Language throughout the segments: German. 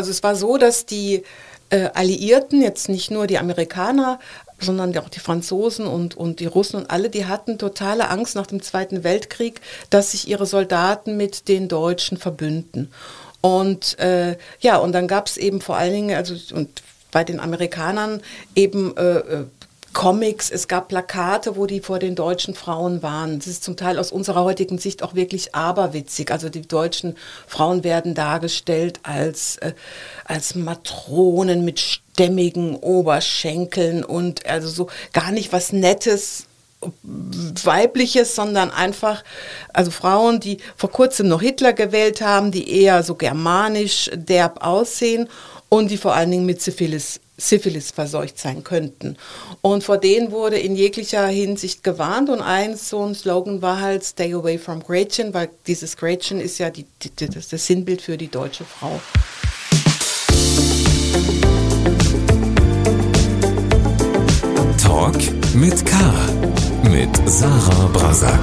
Also es war so, dass die äh, Alliierten, jetzt nicht nur die Amerikaner, sondern auch die Franzosen und, und die Russen und alle, die hatten totale Angst nach dem Zweiten Weltkrieg, dass sich ihre Soldaten mit den Deutschen verbünden. Und äh, ja, und dann gab es eben vor allen Dingen, also und bei den Amerikanern eben äh, äh Comics, es gab Plakate, wo die vor den deutschen Frauen waren. Das ist zum Teil aus unserer heutigen Sicht auch wirklich aberwitzig. Also die deutschen Frauen werden dargestellt als, äh, als Matronen mit stämmigen Oberschenkeln und also so gar nicht was Nettes, weibliches, sondern einfach, also Frauen, die vor kurzem noch Hitler gewählt haben, die eher so germanisch derb aussehen und die vor allen Dingen mit Syphilis Syphilis verseucht sein könnten. Und vor denen wurde in jeglicher Hinsicht gewarnt und ein so ein Slogan war halt Stay away from Gretchen, weil dieses Gretchen ist ja die, die, das, das Sinnbild für die deutsche Frau. Talk mit K. Mit Sarah Brasak.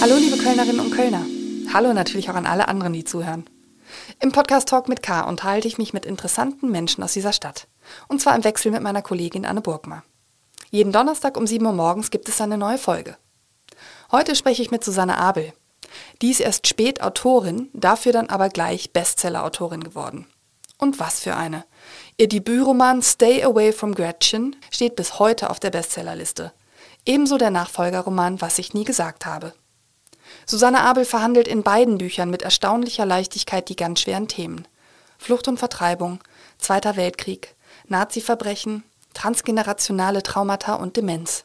Hallo liebe Kölnerinnen und Kölner. Hallo natürlich auch an alle anderen, die zuhören. Im Podcast Talk mit K unterhalte ich mich mit interessanten Menschen aus dieser Stadt. Und zwar im Wechsel mit meiner Kollegin Anne Burgmar. Jeden Donnerstag um 7 Uhr morgens gibt es eine neue Folge. Heute spreche ich mit Susanne Abel. Die ist erst spät Autorin, dafür dann aber gleich Bestseller-Autorin geworden. Und was für eine. Ihr Debütroman Stay Away from Gretchen steht bis heute auf der Bestsellerliste. Ebenso der Nachfolgerroman Was ich nie gesagt habe. Susanne Abel verhandelt in beiden Büchern mit erstaunlicher Leichtigkeit die ganz schweren Themen. Flucht und Vertreibung, Zweiter Weltkrieg, Nazi-Verbrechen, transgenerationale Traumata und Demenz.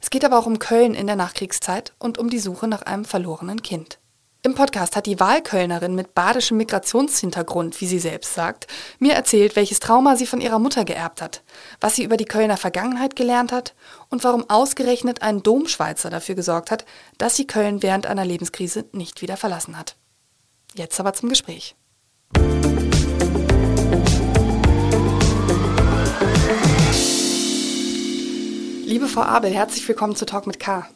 Es geht aber auch um Köln in der Nachkriegszeit und um die Suche nach einem verlorenen Kind. Im Podcast hat die Wahlkölnerin mit badischem Migrationshintergrund, wie sie selbst sagt, mir erzählt, welches Trauma sie von ihrer Mutter geerbt hat, was sie über die Kölner Vergangenheit gelernt hat und warum ausgerechnet ein Domschweizer dafür gesorgt hat, dass sie Köln während einer Lebenskrise nicht wieder verlassen hat. Jetzt aber zum Gespräch. Liebe Frau Abel, herzlich willkommen zu Talk mit K.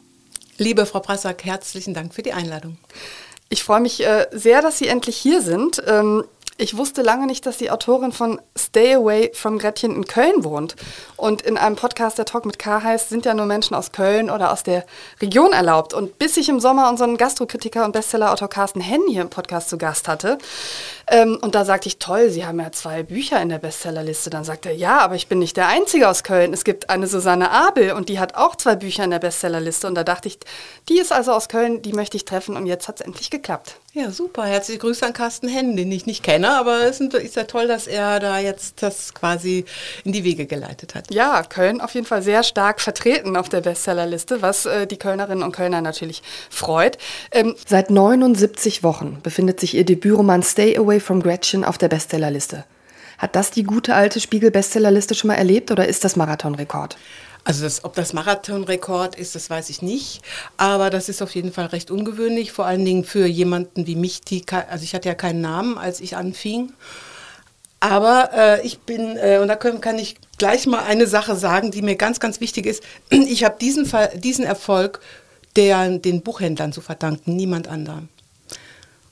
Liebe Frau Prassack, herzlichen Dank für die Einladung. Ich freue mich äh, sehr, dass Sie endlich hier sind. Ähm, ich wusste lange nicht, dass die Autorin von Stay Away from Gretchen in Köln wohnt. Und in einem Podcast, der Talk mit K heißt, sind ja nur Menschen aus Köln oder aus der Region erlaubt. Und bis ich im Sommer unseren Gastrokritiker und Bestsellerautor Carsten Henn hier im Podcast zu Gast hatte, ähm, und da sagte ich, toll, Sie haben ja zwei Bücher in der Bestsellerliste. Dann sagte er, ja, aber ich bin nicht der Einzige aus Köln. Es gibt eine Susanne Abel und die hat auch zwei Bücher in der Bestsellerliste. Und da dachte ich, die ist also aus Köln, die möchte ich treffen und jetzt hat es endlich geklappt. Ja, super. Herzliche Grüße an Carsten Henn, den ich nicht kenne, aber es ist ja toll, dass er da jetzt das quasi in die Wege geleitet hat. Ja, Köln auf jeden Fall sehr stark vertreten auf der Bestsellerliste, was äh, die Kölnerinnen und Kölner natürlich freut. Ähm, Seit 79 Wochen befindet sich ihr Debütroman Stay Away from Gretchen auf der Bestsellerliste. Hat das die gute alte Spiegel-Bestsellerliste schon mal erlebt oder ist das Marathonrekord? Also das, ob das Marathonrekord ist, das weiß ich nicht. Aber das ist auf jeden Fall recht ungewöhnlich, vor allen Dingen für jemanden wie mich, die, also ich hatte ja keinen Namen, als ich anfing. Aber äh, ich bin, äh, und da können, kann ich gleich mal eine Sache sagen, die mir ganz, ganz wichtig ist. Ich habe diesen, diesen Erfolg der, den Buchhändlern zu verdanken, niemand anderem.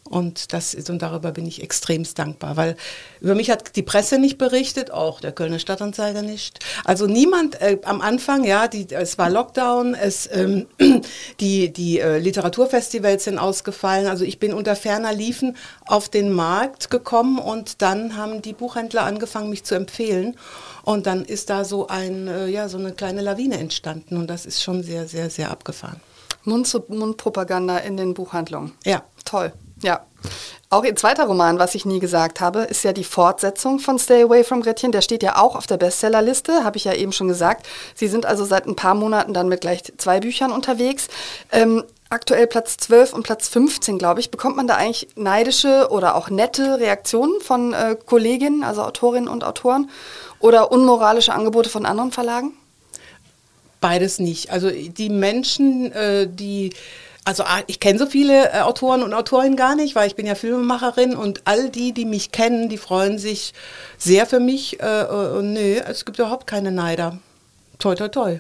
Und, das ist, und darüber bin ich extremst dankbar, weil über mich hat die Presse nicht berichtet, auch der Kölner Stadtanzeiger nicht. Also niemand äh, am Anfang, ja, die, es war Lockdown, es, ähm, die, die äh, Literaturfestivals sind ausgefallen. Also ich bin unter ferner Liefen auf den Markt gekommen und dann haben die Buchhändler angefangen, mich zu empfehlen. Und dann ist da so, ein, äh, ja, so eine kleine Lawine entstanden und das ist schon sehr, sehr, sehr abgefahren. Mund-zu-Mund-Propaganda in den Buchhandlungen. Ja. Toll. Ja. Auch ihr zweiter Roman, was ich nie gesagt habe, ist ja die Fortsetzung von Stay Away from Gretchen. Der steht ja auch auf der Bestsellerliste, habe ich ja eben schon gesagt. Sie sind also seit ein paar Monaten dann mit gleich zwei Büchern unterwegs. Ähm, aktuell Platz 12 und Platz 15, glaube ich. Bekommt man da eigentlich neidische oder auch nette Reaktionen von äh, Kolleginnen, also Autorinnen und Autoren? Oder unmoralische Angebote von anderen Verlagen? Beides nicht. Also die Menschen, äh, die also ah, ich kenne so viele äh, Autoren und Autorinnen gar nicht, weil ich bin ja Filmemacherin und all die, die mich kennen, die freuen sich sehr für mich. Äh, äh, und nö, es gibt überhaupt keine Neider. Toi, toi, toi.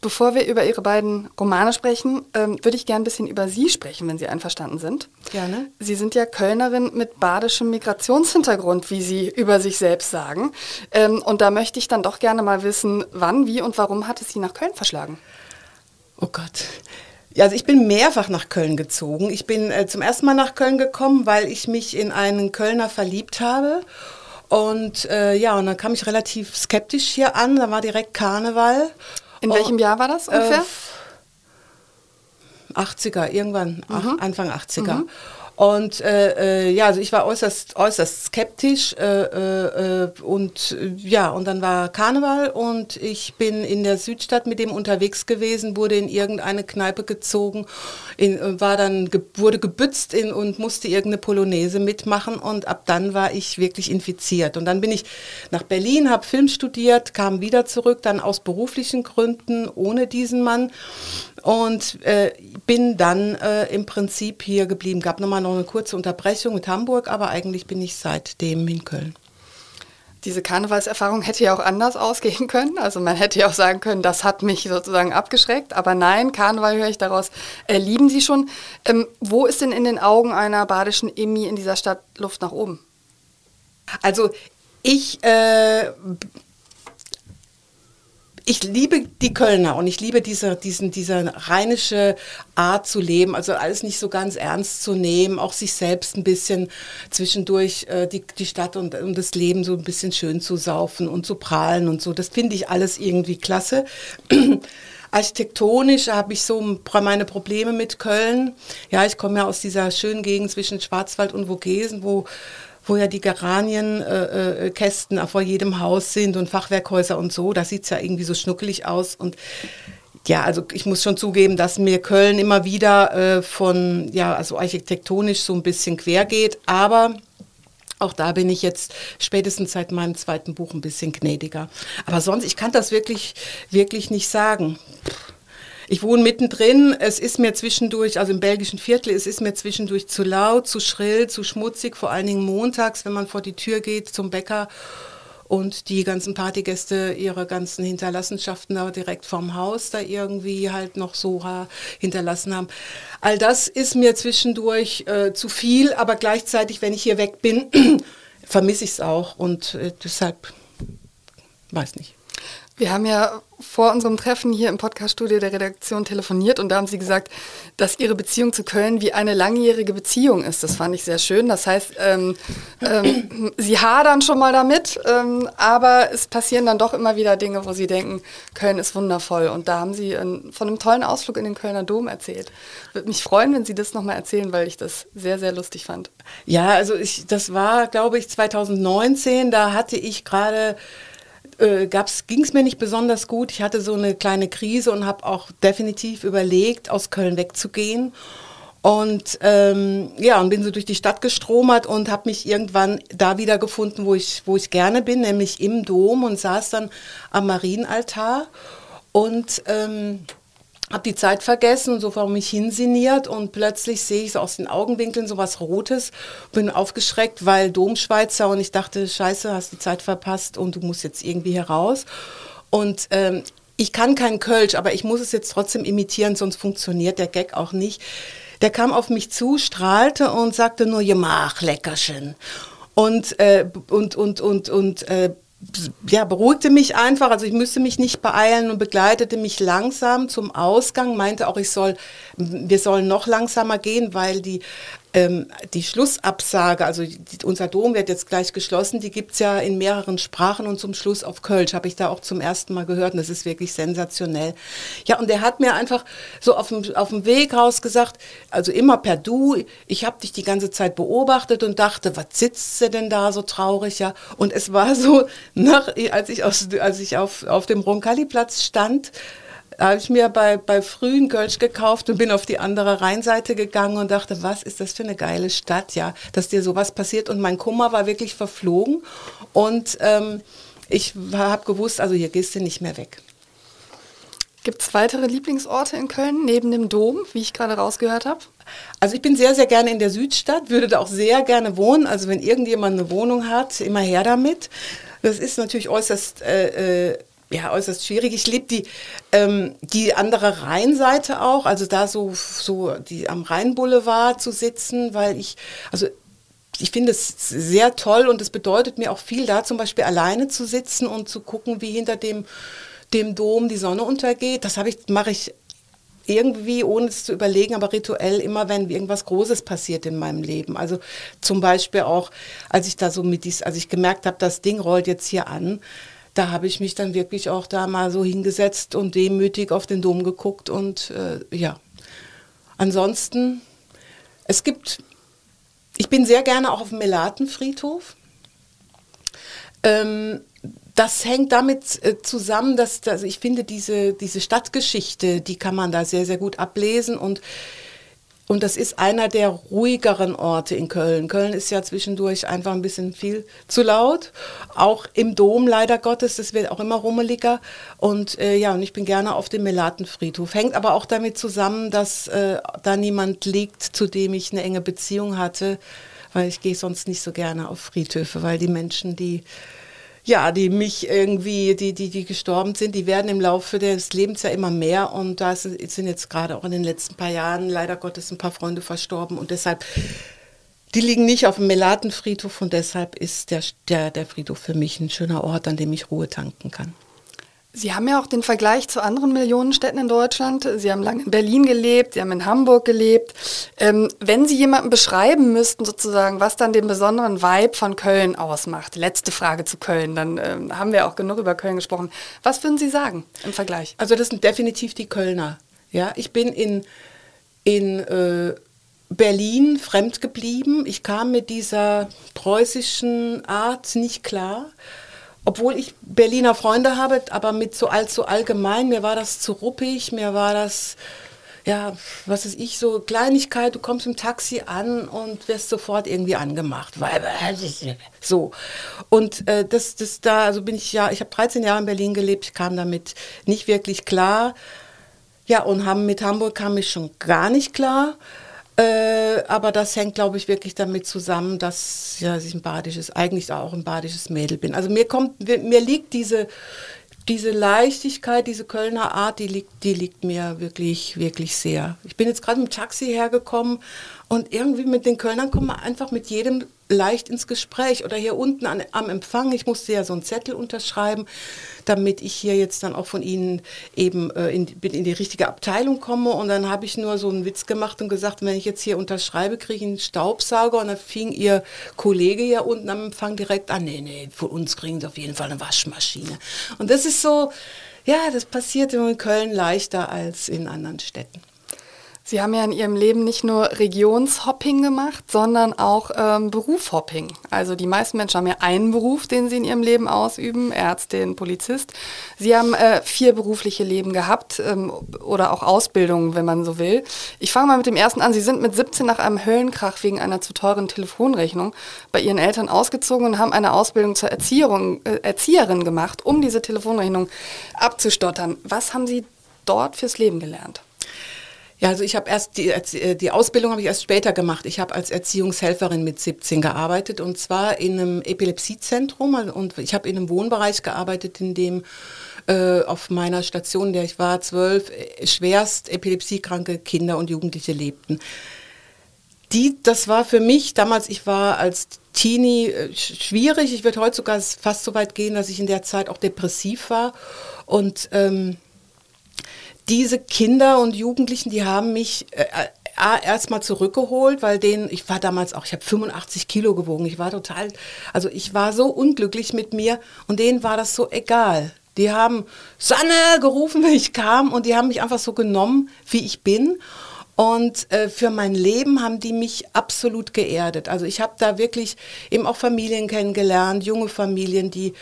Bevor wir über Ihre beiden Romane sprechen, ähm, würde ich gerne ein bisschen über Sie sprechen, wenn Sie einverstanden sind. Gerne. Sie sind ja Kölnerin mit badischem Migrationshintergrund, wie Sie über sich selbst sagen. Ähm, und da möchte ich dann doch gerne mal wissen, wann, wie und warum hat es Sie nach Köln verschlagen? Oh Gott. Ja, also ich bin mehrfach nach Köln gezogen. Ich bin äh, zum ersten Mal nach Köln gekommen, weil ich mich in einen Kölner verliebt habe. Und äh, ja, und dann kam ich relativ skeptisch hier an. Da war direkt Karneval. In welchem Jahr war das ungefähr? Äh, 80er, irgendwann, mhm. Anfang 80er. Mhm. Und äh, äh, ja, also ich war äußerst, äußerst skeptisch äh, äh, und äh, ja, und dann war Karneval und ich bin in der Südstadt mit dem unterwegs gewesen, wurde in irgendeine Kneipe gezogen, in, äh, war dann ge wurde gebützt in, und musste irgendeine Polonaise mitmachen und ab dann war ich wirklich infiziert. Und dann bin ich nach Berlin, habe Film studiert, kam wieder zurück, dann aus beruflichen Gründen ohne diesen Mann und bin dann im Prinzip hier geblieben. Gab nochmal noch eine kurze Unterbrechung mit Hamburg, aber eigentlich bin ich seitdem in Köln. Diese Karnevalserfahrung hätte ja auch anders ausgehen können. Also man hätte ja auch sagen können, das hat mich sozusagen abgeschreckt. Aber nein, Karneval höre ich daraus, äh, lieben Sie schon. Ähm, wo ist denn in den Augen einer badischen Emmy in dieser Stadt Luft nach oben? Also ich äh, ich liebe die Kölner und ich liebe diese, diesen, diese rheinische Art zu leben, also alles nicht so ganz ernst zu nehmen, auch sich selbst ein bisschen zwischendurch äh, die, die Stadt und, und das Leben so ein bisschen schön zu saufen und zu prahlen und so. Das finde ich alles irgendwie klasse. Architektonisch habe ich so meine Probleme mit Köln. Ja, ich komme ja aus dieser schönen Gegend zwischen Schwarzwald und Vogesen, wo wo ja die Geranienkästen äh, äh, vor jedem Haus sind und Fachwerkhäuser und so. Da sieht es ja irgendwie so schnuckelig aus. Und ja, also ich muss schon zugeben, dass mir Köln immer wieder äh, von, ja, also architektonisch so ein bisschen quer geht. Aber auch da bin ich jetzt spätestens seit meinem zweiten Buch ein bisschen gnädiger. Aber sonst, ich kann das wirklich, wirklich nicht sagen. Ich wohne mittendrin. Es ist mir zwischendurch, also im belgischen Viertel, es ist mir zwischendurch zu laut, zu schrill, zu schmutzig, vor allen Dingen montags, wenn man vor die Tür geht zum Bäcker und die ganzen Partygäste ihre ganzen Hinterlassenschaften da direkt vorm Haus da irgendwie halt noch so hinterlassen haben. All das ist mir zwischendurch äh, zu viel, aber gleichzeitig, wenn ich hier weg bin, vermisse ich es auch und äh, deshalb weiß nicht. Wir haben ja vor unserem Treffen hier im Podcaststudio der Redaktion telefoniert und da haben Sie gesagt, dass Ihre Beziehung zu Köln wie eine langjährige Beziehung ist. Das fand ich sehr schön. Das heißt, ähm, ähm, Sie hadern schon mal damit, ähm, aber es passieren dann doch immer wieder Dinge, wo Sie denken, Köln ist wundervoll. Und da haben Sie von einem tollen Ausflug in den Kölner Dom erzählt. Würde mich freuen, wenn Sie das nochmal erzählen, weil ich das sehr, sehr lustig fand. Ja, also ich, das war, glaube ich, 2019. Da hatte ich gerade äh, ging es mir nicht besonders gut. Ich hatte so eine kleine Krise und habe auch definitiv überlegt, aus Köln wegzugehen. Und ähm, ja, und bin so durch die Stadt gestromert und habe mich irgendwann da wieder gefunden, wo ich, wo ich gerne bin, nämlich im Dom und saß dann am Marienaltar. Und ähm, habe die Zeit vergessen und so vor mich hinsiniert und plötzlich sehe ich so aus den Augenwinkeln so was Rotes, bin aufgeschreckt, weil Domschweizer und ich dachte, scheiße, hast die Zeit verpasst und du musst jetzt irgendwie heraus. Und ähm, ich kann kein Kölsch, aber ich muss es jetzt trotzdem imitieren, sonst funktioniert der Gag auch nicht. Der kam auf mich zu, strahlte und sagte nur, ja mach, Leckerchen. Und, äh, und, und, und, und äh, ja, beruhigte mich einfach, also ich müsste mich nicht beeilen und begleitete mich langsam zum Ausgang, meinte auch, ich soll, wir sollen noch langsamer gehen, weil die ähm, die Schlussabsage, also die, unser Dom wird jetzt gleich geschlossen, die gibt es ja in mehreren Sprachen und zum Schluss auf Kölsch, habe ich da auch zum ersten Mal gehört und das ist wirklich sensationell. Ja, und er hat mir einfach so auf dem, auf dem Weg raus gesagt, also immer per Du, ich habe dich die ganze Zeit beobachtet und dachte, was sitzt sie denn da so traurig, ja? Und es war so, nach, als ich, aus, als ich auf, auf dem Roncalli-Platz stand, habe ich mir bei, bei frühen Kölsch gekauft und bin auf die andere Rheinseite gegangen und dachte, was ist das für eine geile Stadt, ja, dass dir sowas passiert. Und mein Kummer war wirklich verflogen. Und ähm, ich habe gewusst, also hier gehst du nicht mehr weg. Gibt es weitere Lieblingsorte in Köln neben dem Dom, wie ich gerade rausgehört habe? Also ich bin sehr, sehr gerne in der Südstadt, würde da auch sehr gerne wohnen. Also wenn irgendjemand eine Wohnung hat, immer her damit. Das ist natürlich äußerst äh, äh ja, äußerst schwierig. Ich liebe die, ähm, die andere Rheinseite auch, also da so, so die am Rheinboulevard zu sitzen, weil ich, also ich finde es sehr toll und es bedeutet mir auch viel, da zum Beispiel alleine zu sitzen und zu gucken, wie hinter dem, dem Dom die Sonne untergeht. Das ich, mache ich irgendwie, ohne es zu überlegen, aber rituell immer, wenn irgendwas Großes passiert in meinem Leben. Also zum Beispiel auch, als ich da so mit dies, als ich gemerkt habe, das Ding rollt jetzt hier an, da habe ich mich dann wirklich auch da mal so hingesetzt und demütig auf den Dom geguckt und äh, ja. Ansonsten, es gibt, ich bin sehr gerne auch auf dem Melatenfriedhof. Ähm, das hängt damit äh, zusammen, dass, dass ich finde, diese, diese Stadtgeschichte, die kann man da sehr, sehr gut ablesen und und das ist einer der ruhigeren Orte in Köln. Köln ist ja zwischendurch einfach ein bisschen viel zu laut. Auch im Dom leider Gottes, das wird auch immer rummeliger. Und äh, ja, und ich bin gerne auf dem Melatenfriedhof. Hängt aber auch damit zusammen, dass äh, da niemand liegt, zu dem ich eine enge Beziehung hatte. Weil ich gehe sonst nicht so gerne auf Friedhöfe, weil die Menschen, die ja, die mich irgendwie, die, die, die gestorben sind, die werden im Laufe des Lebens ja immer mehr. Und da sind jetzt gerade auch in den letzten paar Jahren leider Gottes ein paar Freunde verstorben. Und deshalb, die liegen nicht auf dem Melatenfriedhof. Und deshalb ist der, der, der Friedhof für mich ein schöner Ort, an dem ich Ruhe tanken kann. Sie haben ja auch den Vergleich zu anderen Millionenstädten in Deutschland. Sie haben lange in Berlin gelebt, Sie haben in Hamburg gelebt. Ähm, wenn Sie jemanden beschreiben müssten, sozusagen, was dann den besonderen Vibe von Köln ausmacht, letzte Frage zu Köln, dann ähm, haben wir auch genug über Köln gesprochen. Was würden Sie sagen im Vergleich? Also das sind definitiv die Kölner. Ja, ich bin in, in äh, Berlin fremd geblieben. Ich kam mit dieser preußischen Art nicht klar obwohl ich Berliner Freunde habe, aber mit so allzu allgemein, mir war das zu ruppig, mir war das, ja, was ist ich, so Kleinigkeit, du kommst im Taxi an und wirst sofort irgendwie angemacht. So. Und äh, das, das da, also bin ich ja, ich habe 13 Jahre in Berlin gelebt, ich kam damit nicht wirklich klar. Ja, und haben, mit Hamburg kam ich schon gar nicht klar. Äh, aber das hängt, glaube ich, wirklich damit zusammen, dass ja, ich ein badisches, eigentlich auch ein badisches Mädel bin. Also mir kommt, mir liegt diese, diese Leichtigkeit, diese Kölner Art, die liegt, die liegt mir wirklich, wirklich sehr. Ich bin jetzt gerade mit dem Taxi hergekommen und irgendwie mit den Kölnern kommt man einfach mit jedem leicht ins Gespräch. Oder hier unten an, am Empfang, ich musste ja so einen Zettel unterschreiben, damit ich hier jetzt dann auch von Ihnen eben äh, in, in die richtige Abteilung komme. Und dann habe ich nur so einen Witz gemacht und gesagt, wenn ich jetzt hier unterschreibe, kriege ich einen Staubsauger. Und dann fing Ihr Kollege hier unten am Empfang direkt an, nee, nee, für uns kriegen Sie auf jeden Fall eine Waschmaschine. Und das ist so, ja, das passiert in Köln leichter als in anderen Städten. Sie haben ja in Ihrem Leben nicht nur Regionshopping gemacht, sondern auch ähm, Berufhopping. Also die meisten Menschen haben ja einen Beruf, den sie in ihrem Leben ausüben, Ärztin, Polizist. Sie haben äh, vier berufliche Leben gehabt ähm, oder auch Ausbildungen, wenn man so will. Ich fange mal mit dem ersten an. Sie sind mit 17 nach einem Höllenkrach wegen einer zu teuren Telefonrechnung bei Ihren Eltern ausgezogen und haben eine Ausbildung zur Erziehung, äh, Erzieherin gemacht, um diese Telefonrechnung abzustottern. Was haben Sie dort fürs Leben gelernt? Ja, also ich habe erst die, äh, die Ausbildung habe ich erst später gemacht. Ich habe als Erziehungshelferin mit 17 gearbeitet und zwar in einem Epilepsiezentrum und ich habe in einem Wohnbereich gearbeitet, in dem äh, auf meiner Station, in der ich war, zwölf äh, schwerst epilepsiekranke Kinder und Jugendliche lebten. Die, das war für mich damals, ich war als Teenie äh, schwierig. Ich würde heute sogar fast so weit gehen, dass ich in der Zeit auch depressiv war und ähm, diese Kinder und Jugendlichen, die haben mich äh, äh erstmal zurückgeholt, weil denen, ich war damals auch, ich habe 85 Kilo gewogen, ich war total, also ich war so unglücklich mit mir und denen war das so egal. Die haben Sanne gerufen, wenn ich kam und die haben mich einfach so genommen, wie ich bin. Und äh, für mein Leben haben die mich absolut geerdet. Also ich habe da wirklich eben auch Familien kennengelernt, junge Familien, die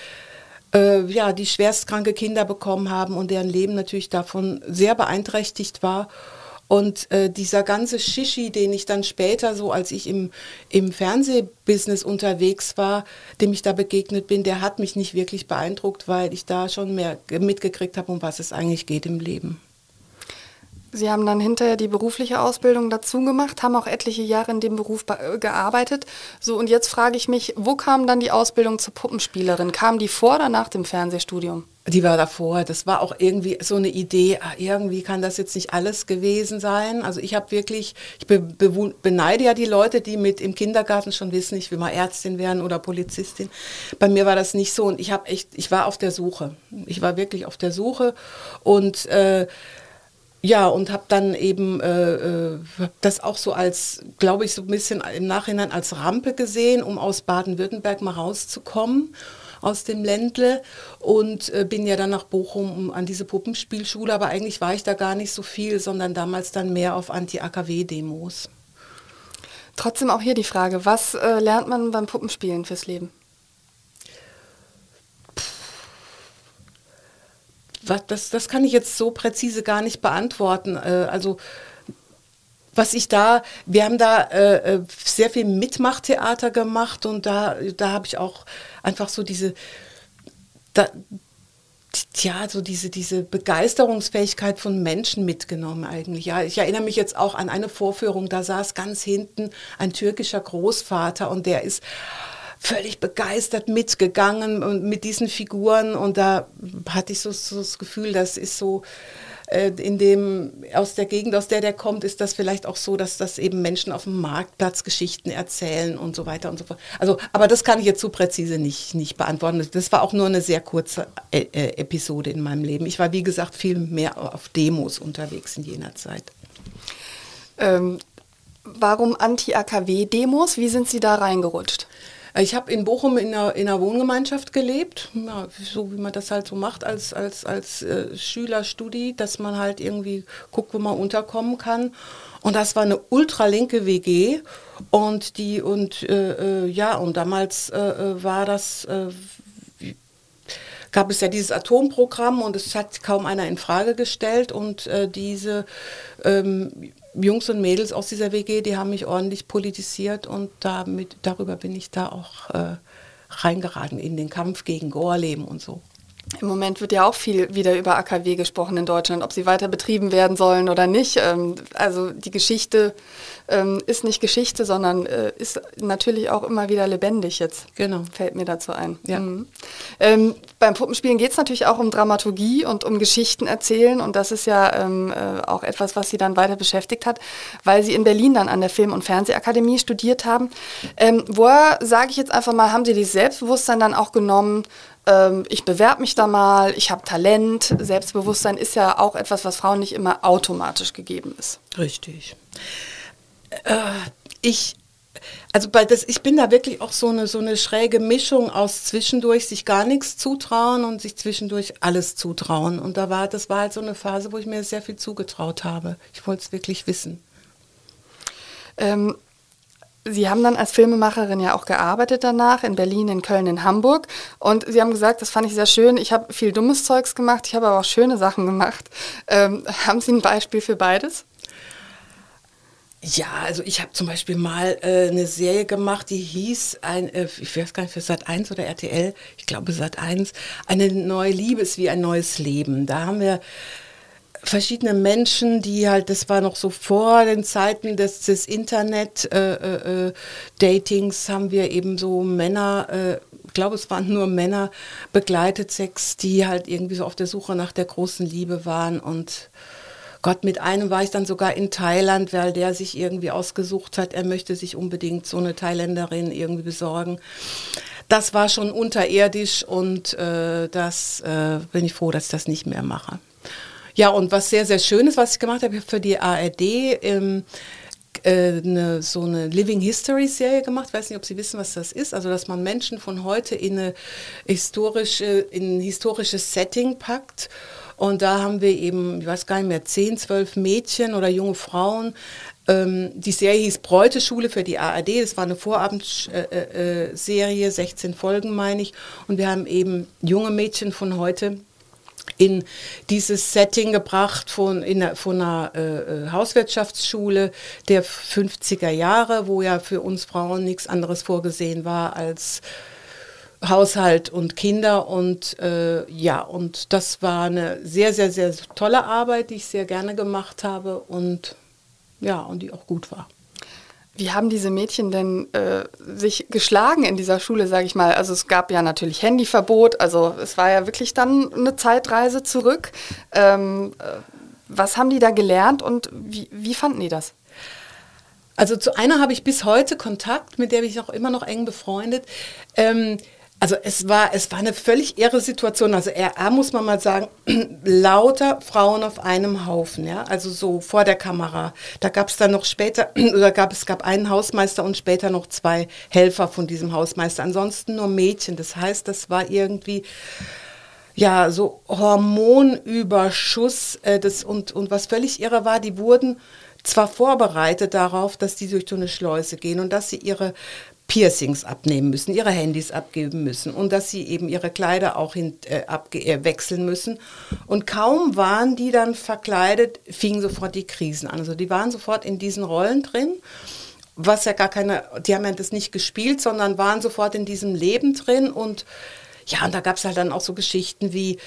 äh, ja, die schwerstkranke Kinder bekommen haben und deren Leben natürlich davon sehr beeinträchtigt war. Und äh, dieser ganze Shishi, den ich dann später, so als ich im, im Fernsehbusiness unterwegs war, dem ich da begegnet bin, der hat mich nicht wirklich beeindruckt, weil ich da schon mehr mitgekriegt habe, um was es eigentlich geht im Leben. Sie haben dann hinterher die berufliche Ausbildung dazu gemacht, haben auch etliche Jahre in dem Beruf äh, gearbeitet. So, und jetzt frage ich mich, wo kam dann die Ausbildung zur Puppenspielerin? Kam die vor oder nach dem Fernsehstudium? Die war davor. Das war auch irgendwie so eine Idee, ah, irgendwie kann das jetzt nicht alles gewesen sein. Also ich habe wirklich, ich be beneide ja die Leute, die mit im Kindergarten schon wissen, ich will mal Ärztin werden oder Polizistin. Bei mir war das nicht so und ich habe echt, ich war auf der Suche. Ich war wirklich auf der Suche und äh, ja, und habe dann eben äh, äh das auch so als, glaube ich, so ein bisschen im Nachhinein als Rampe gesehen, um aus Baden-Württemberg mal rauszukommen aus dem Ländle und äh, bin ja dann nach Bochum an diese Puppenspielschule, aber eigentlich war ich da gar nicht so viel, sondern damals dann mehr auf Anti-AKW-Demos. Trotzdem auch hier die Frage, was äh, lernt man beim Puppenspielen fürs Leben? Was, das, das kann ich jetzt so präzise gar nicht beantworten. Äh, also was ich da, wir haben da äh, äh, sehr viel Mitmachtheater gemacht und da, da habe ich auch einfach so diese, da, ja, so diese, diese Begeisterungsfähigkeit von Menschen mitgenommen eigentlich. Ja, ich erinnere mich jetzt auch an eine Vorführung, da saß ganz hinten ein türkischer Großvater und der ist völlig begeistert mitgegangen und mit diesen Figuren und da hatte ich so, so das Gefühl, das ist so, äh, in dem, aus der Gegend, aus der der kommt, ist das vielleicht auch so, dass das eben Menschen auf dem Marktplatz Geschichten erzählen und so weiter und so fort. Also, aber das kann ich jetzt so präzise nicht, nicht beantworten. Das war auch nur eine sehr kurze äh, äh Episode in meinem Leben. Ich war, wie gesagt, viel mehr auf Demos unterwegs in jener Zeit. Ähm, warum Anti-AKW-Demos? Wie sind Sie da reingerutscht? Ich habe in Bochum in einer, in einer Wohngemeinschaft gelebt, ja, so wie man das halt so macht als, als, als äh, Schüler, Studi, dass man halt irgendwie guckt, wo man unterkommen kann. Und das war eine ultralinke WG und die und äh, äh, ja und damals äh, äh war das äh, gab es ja dieses Atomprogramm und es hat kaum einer in Frage gestellt. Und äh, diese ähm, Jungs und Mädels aus dieser WG, die haben mich ordentlich politisiert und damit, darüber bin ich da auch äh, reingeraten in den Kampf gegen Gorleben und so. Im Moment wird ja auch viel wieder über AKW gesprochen in Deutschland, ob sie weiter betrieben werden sollen oder nicht. Ähm, also die Geschichte ähm, ist nicht Geschichte, sondern äh, ist natürlich auch immer wieder lebendig jetzt. Genau. Fällt mir dazu ein. Ja. Mhm. Ähm, beim Puppenspielen geht es natürlich auch um Dramaturgie und um Geschichten erzählen. Und das ist ja ähm, äh, auch etwas, was Sie dann weiter beschäftigt hat, weil Sie in Berlin dann an der Film- und Fernsehakademie studiert haben. Ähm, woher, sage ich jetzt einfach mal, haben Sie dieses Selbstbewusstsein dann auch genommen, ähm, ich bewerbe mich da mal, ich habe Talent. Selbstbewusstsein ist ja auch etwas, was Frauen nicht immer automatisch gegeben ist. Richtig. Äh, ich also bei das, ich bin da wirklich auch so eine, so eine schräge Mischung aus zwischendurch sich gar nichts zutrauen und sich zwischendurch alles zutrauen. Und da war, das war halt so eine Phase, wo ich mir sehr viel zugetraut habe. Ich wollte es wirklich wissen. Ähm, Sie haben dann als Filmemacherin ja auch gearbeitet danach, in Berlin, in Köln, in Hamburg. Und Sie haben gesagt, das fand ich sehr schön. Ich habe viel dummes Zeugs gemacht, ich habe aber auch schöne Sachen gemacht. Ähm, haben Sie ein Beispiel für beides? Ja, also ich habe zum Beispiel mal äh, eine Serie gemacht, die hieß, ein, äh, ich weiß gar nicht, für Sat 1 oder RTL, ich glaube Sat 1, eine neue Liebe ist wie ein neues Leben. Da haben wir verschiedene Menschen, die halt, das war noch so vor den Zeiten des, des Internet-Datings, äh, äh, haben wir eben so Männer, äh, ich glaube es waren nur Männer, begleitet Sex, die halt irgendwie so auf der Suche nach der großen Liebe waren und Gott, mit einem war ich dann sogar in Thailand, weil der sich irgendwie ausgesucht hat, er möchte sich unbedingt so eine Thailänderin irgendwie besorgen. Das war schon unterirdisch und äh, das äh, bin ich froh, dass ich das nicht mehr mache. Ja, und was sehr, sehr schön ist, was ich gemacht habe für die ARD, ähm, äh, eine, so eine Living History Serie gemacht. Ich weiß nicht, ob Sie wissen, was das ist. Also, dass man Menschen von heute in, eine historische, in ein historisches Setting packt. Und da haben wir eben, ich weiß gar nicht mehr, 10, 12 Mädchen oder junge Frauen. Ähm, die Serie hieß Bräuteschule für die ARD. Das war eine Vorabendserie, äh, äh, 16 Folgen meine ich. Und wir haben eben junge Mädchen von heute in dieses Setting gebracht von, in, von einer äh, äh Hauswirtschaftsschule der 50er Jahre, wo ja für uns Frauen nichts anderes vorgesehen war als Haushalt und Kinder und äh, ja, und das war eine sehr, sehr, sehr tolle Arbeit, die ich sehr gerne gemacht habe und ja, und die auch gut war. Wie haben diese Mädchen denn äh, sich geschlagen in dieser Schule, sage ich mal? Also es gab ja natürlich Handyverbot, also es war ja wirklich dann eine Zeitreise zurück. Ähm, äh, was haben die da gelernt und wie, wie fanden die das? Also zu einer habe ich bis heute Kontakt, mit der bin ich auch immer noch eng befreundet. Ähm, also es war, es war eine völlig irre Situation. Also RA muss man mal sagen, lauter Frauen auf einem Haufen, ja, also so vor der Kamera. Da gab es dann noch später, oder gab es gab einen Hausmeister und später noch zwei Helfer von diesem Hausmeister. Ansonsten nur Mädchen. Das heißt, das war irgendwie ja so Hormonüberschuss. Äh, das, und, und was völlig irre war, die wurden zwar vorbereitet darauf, dass die durch so eine Schleuse gehen und dass sie ihre Piercings abnehmen müssen, ihre Handys abgeben müssen und dass sie eben ihre Kleider auch hin, äh, äh, wechseln müssen. Und kaum waren die dann verkleidet, fingen sofort die Krisen an. Also die waren sofort in diesen Rollen drin, was ja gar keine, die haben ja das nicht gespielt, sondern waren sofort in diesem Leben drin und ja, und da gab es halt dann auch so Geschichten wie,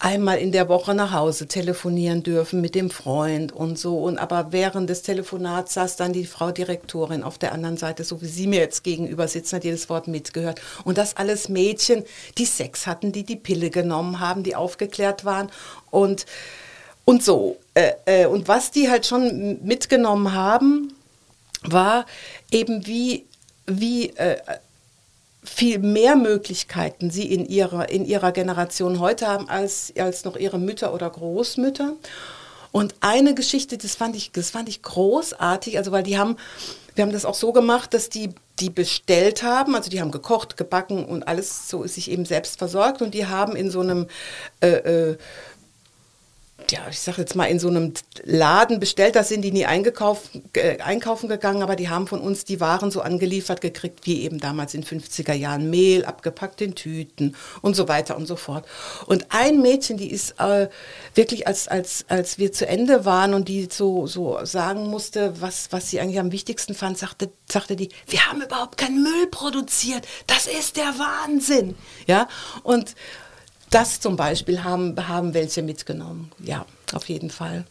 einmal in der Woche nach Hause telefonieren dürfen mit dem Freund und so. Und aber während des Telefonats saß dann die Frau Direktorin auf der anderen Seite, so wie sie mir jetzt gegenüber sitzt, hat jedes Wort mitgehört. Und das alles Mädchen, die Sex hatten, die die Pille genommen haben, die aufgeklärt waren und und so. Äh, äh, und was die halt schon mitgenommen haben, war eben wie wie äh, viel mehr Möglichkeiten sie in ihrer, in ihrer Generation heute haben als, als noch ihre Mütter oder Großmütter. Und eine Geschichte, das fand ich, das fand ich großartig, also weil die haben, wir haben das auch so gemacht, dass die, die bestellt haben, also die haben gekocht, gebacken und alles so sich eben selbst versorgt und die haben in so einem äh, äh, ja, ich sage jetzt mal, in so einem Laden bestellt. Da sind die nie eingekauft, äh, einkaufen gegangen, aber die haben von uns die Waren so angeliefert gekriegt, wie eben damals in 50er Jahren Mehl, abgepackt in Tüten und so weiter und so fort. Und ein Mädchen, die ist äh, wirklich, als, als, als wir zu Ende waren und die so, so sagen musste, was, was sie eigentlich am wichtigsten fand, sagte, sagte die, wir haben überhaupt keinen Müll produziert. Das ist der Wahnsinn. Ja, und das zum Beispiel haben, haben welche mitgenommen. Ja, auf jeden Fall.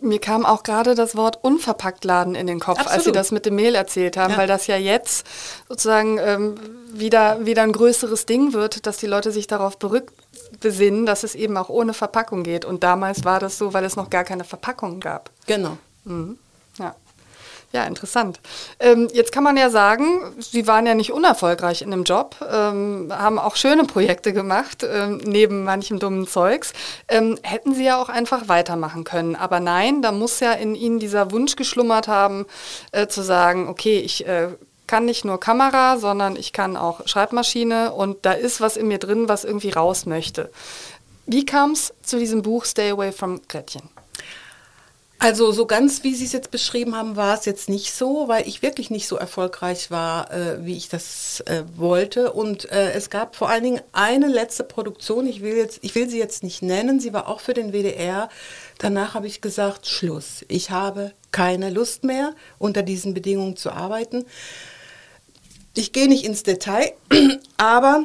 Mir kam auch gerade das Wort Unverpacktladen in den Kopf, Absolut. als Sie das mit dem Mehl erzählt haben, ja. weil das ja jetzt sozusagen ähm, wieder, wieder ein größeres Ding wird, dass die Leute sich darauf besinnen, dass es eben auch ohne Verpackung geht. Und damals war das so, weil es noch gar keine Verpackung gab. Genau. Mhm. Ja. Ja, interessant. Ähm, jetzt kann man ja sagen, Sie waren ja nicht unerfolgreich in dem Job, ähm, haben auch schöne Projekte gemacht, ähm, neben manchem dummen Zeugs. Ähm, hätten Sie ja auch einfach weitermachen können. Aber nein, da muss ja in Ihnen dieser Wunsch geschlummert haben, äh, zu sagen, okay, ich äh, kann nicht nur Kamera, sondern ich kann auch Schreibmaschine und da ist was in mir drin, was irgendwie raus möchte. Wie kam es zu diesem Buch Stay Away from Gretchen? Also so ganz, wie Sie es jetzt beschrieben haben, war es jetzt nicht so, weil ich wirklich nicht so erfolgreich war, äh, wie ich das äh, wollte. Und äh, es gab vor allen Dingen eine letzte Produktion, ich will, jetzt, ich will sie jetzt nicht nennen, sie war auch für den WDR. Danach habe ich gesagt, Schluss. Ich habe keine Lust mehr, unter diesen Bedingungen zu arbeiten. Ich gehe nicht ins Detail, aber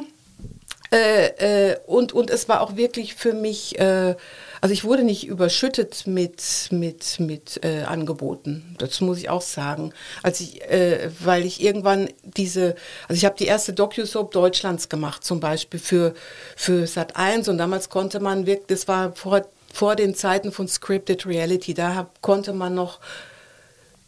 äh, äh, und, und es war auch wirklich für mich äh, also ich wurde nicht überschüttet mit, mit, mit äh, Angeboten. Das muss ich auch sagen. Also ich, äh, weil ich irgendwann diese, also ich habe die erste Docu-Soap Deutschlands gemacht, zum Beispiel für, für Sat 1 und damals konnte man wirklich, das war vor, vor den Zeiten von Scripted Reality, da konnte man noch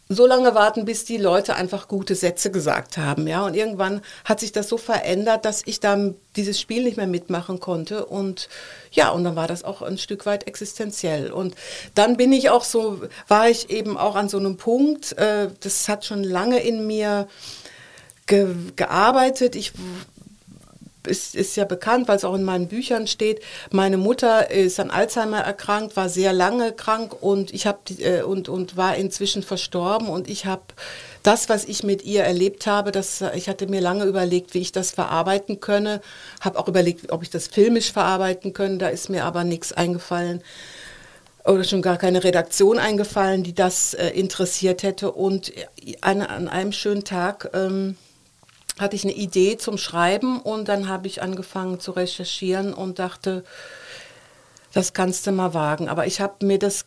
so lange warten, bis die Leute einfach gute Sätze gesagt haben, ja. Und irgendwann hat sich das so verändert, dass ich dann dieses Spiel nicht mehr mitmachen konnte und ja, und dann war das auch ein Stück weit existenziell. Und dann bin ich auch so, war ich eben auch an so einem Punkt, äh, das hat schon lange in mir ge gearbeitet. Ich ist, ist ja bekannt, weil es auch in meinen Büchern steht. Meine Mutter ist an Alzheimer erkrankt, war sehr lange krank und ich habe äh, und und war inzwischen verstorben und ich habe das, was ich mit ihr erlebt habe, das ich hatte mir lange überlegt, wie ich das verarbeiten könne, habe auch überlegt, ob ich das filmisch verarbeiten können. Da ist mir aber nichts eingefallen oder schon gar keine Redaktion eingefallen, die das äh, interessiert hätte. Und an, an einem schönen Tag ähm, hatte ich eine Idee zum Schreiben und dann habe ich angefangen zu recherchieren und dachte, Das kannst du mal wagen. Aber ich habe mir das,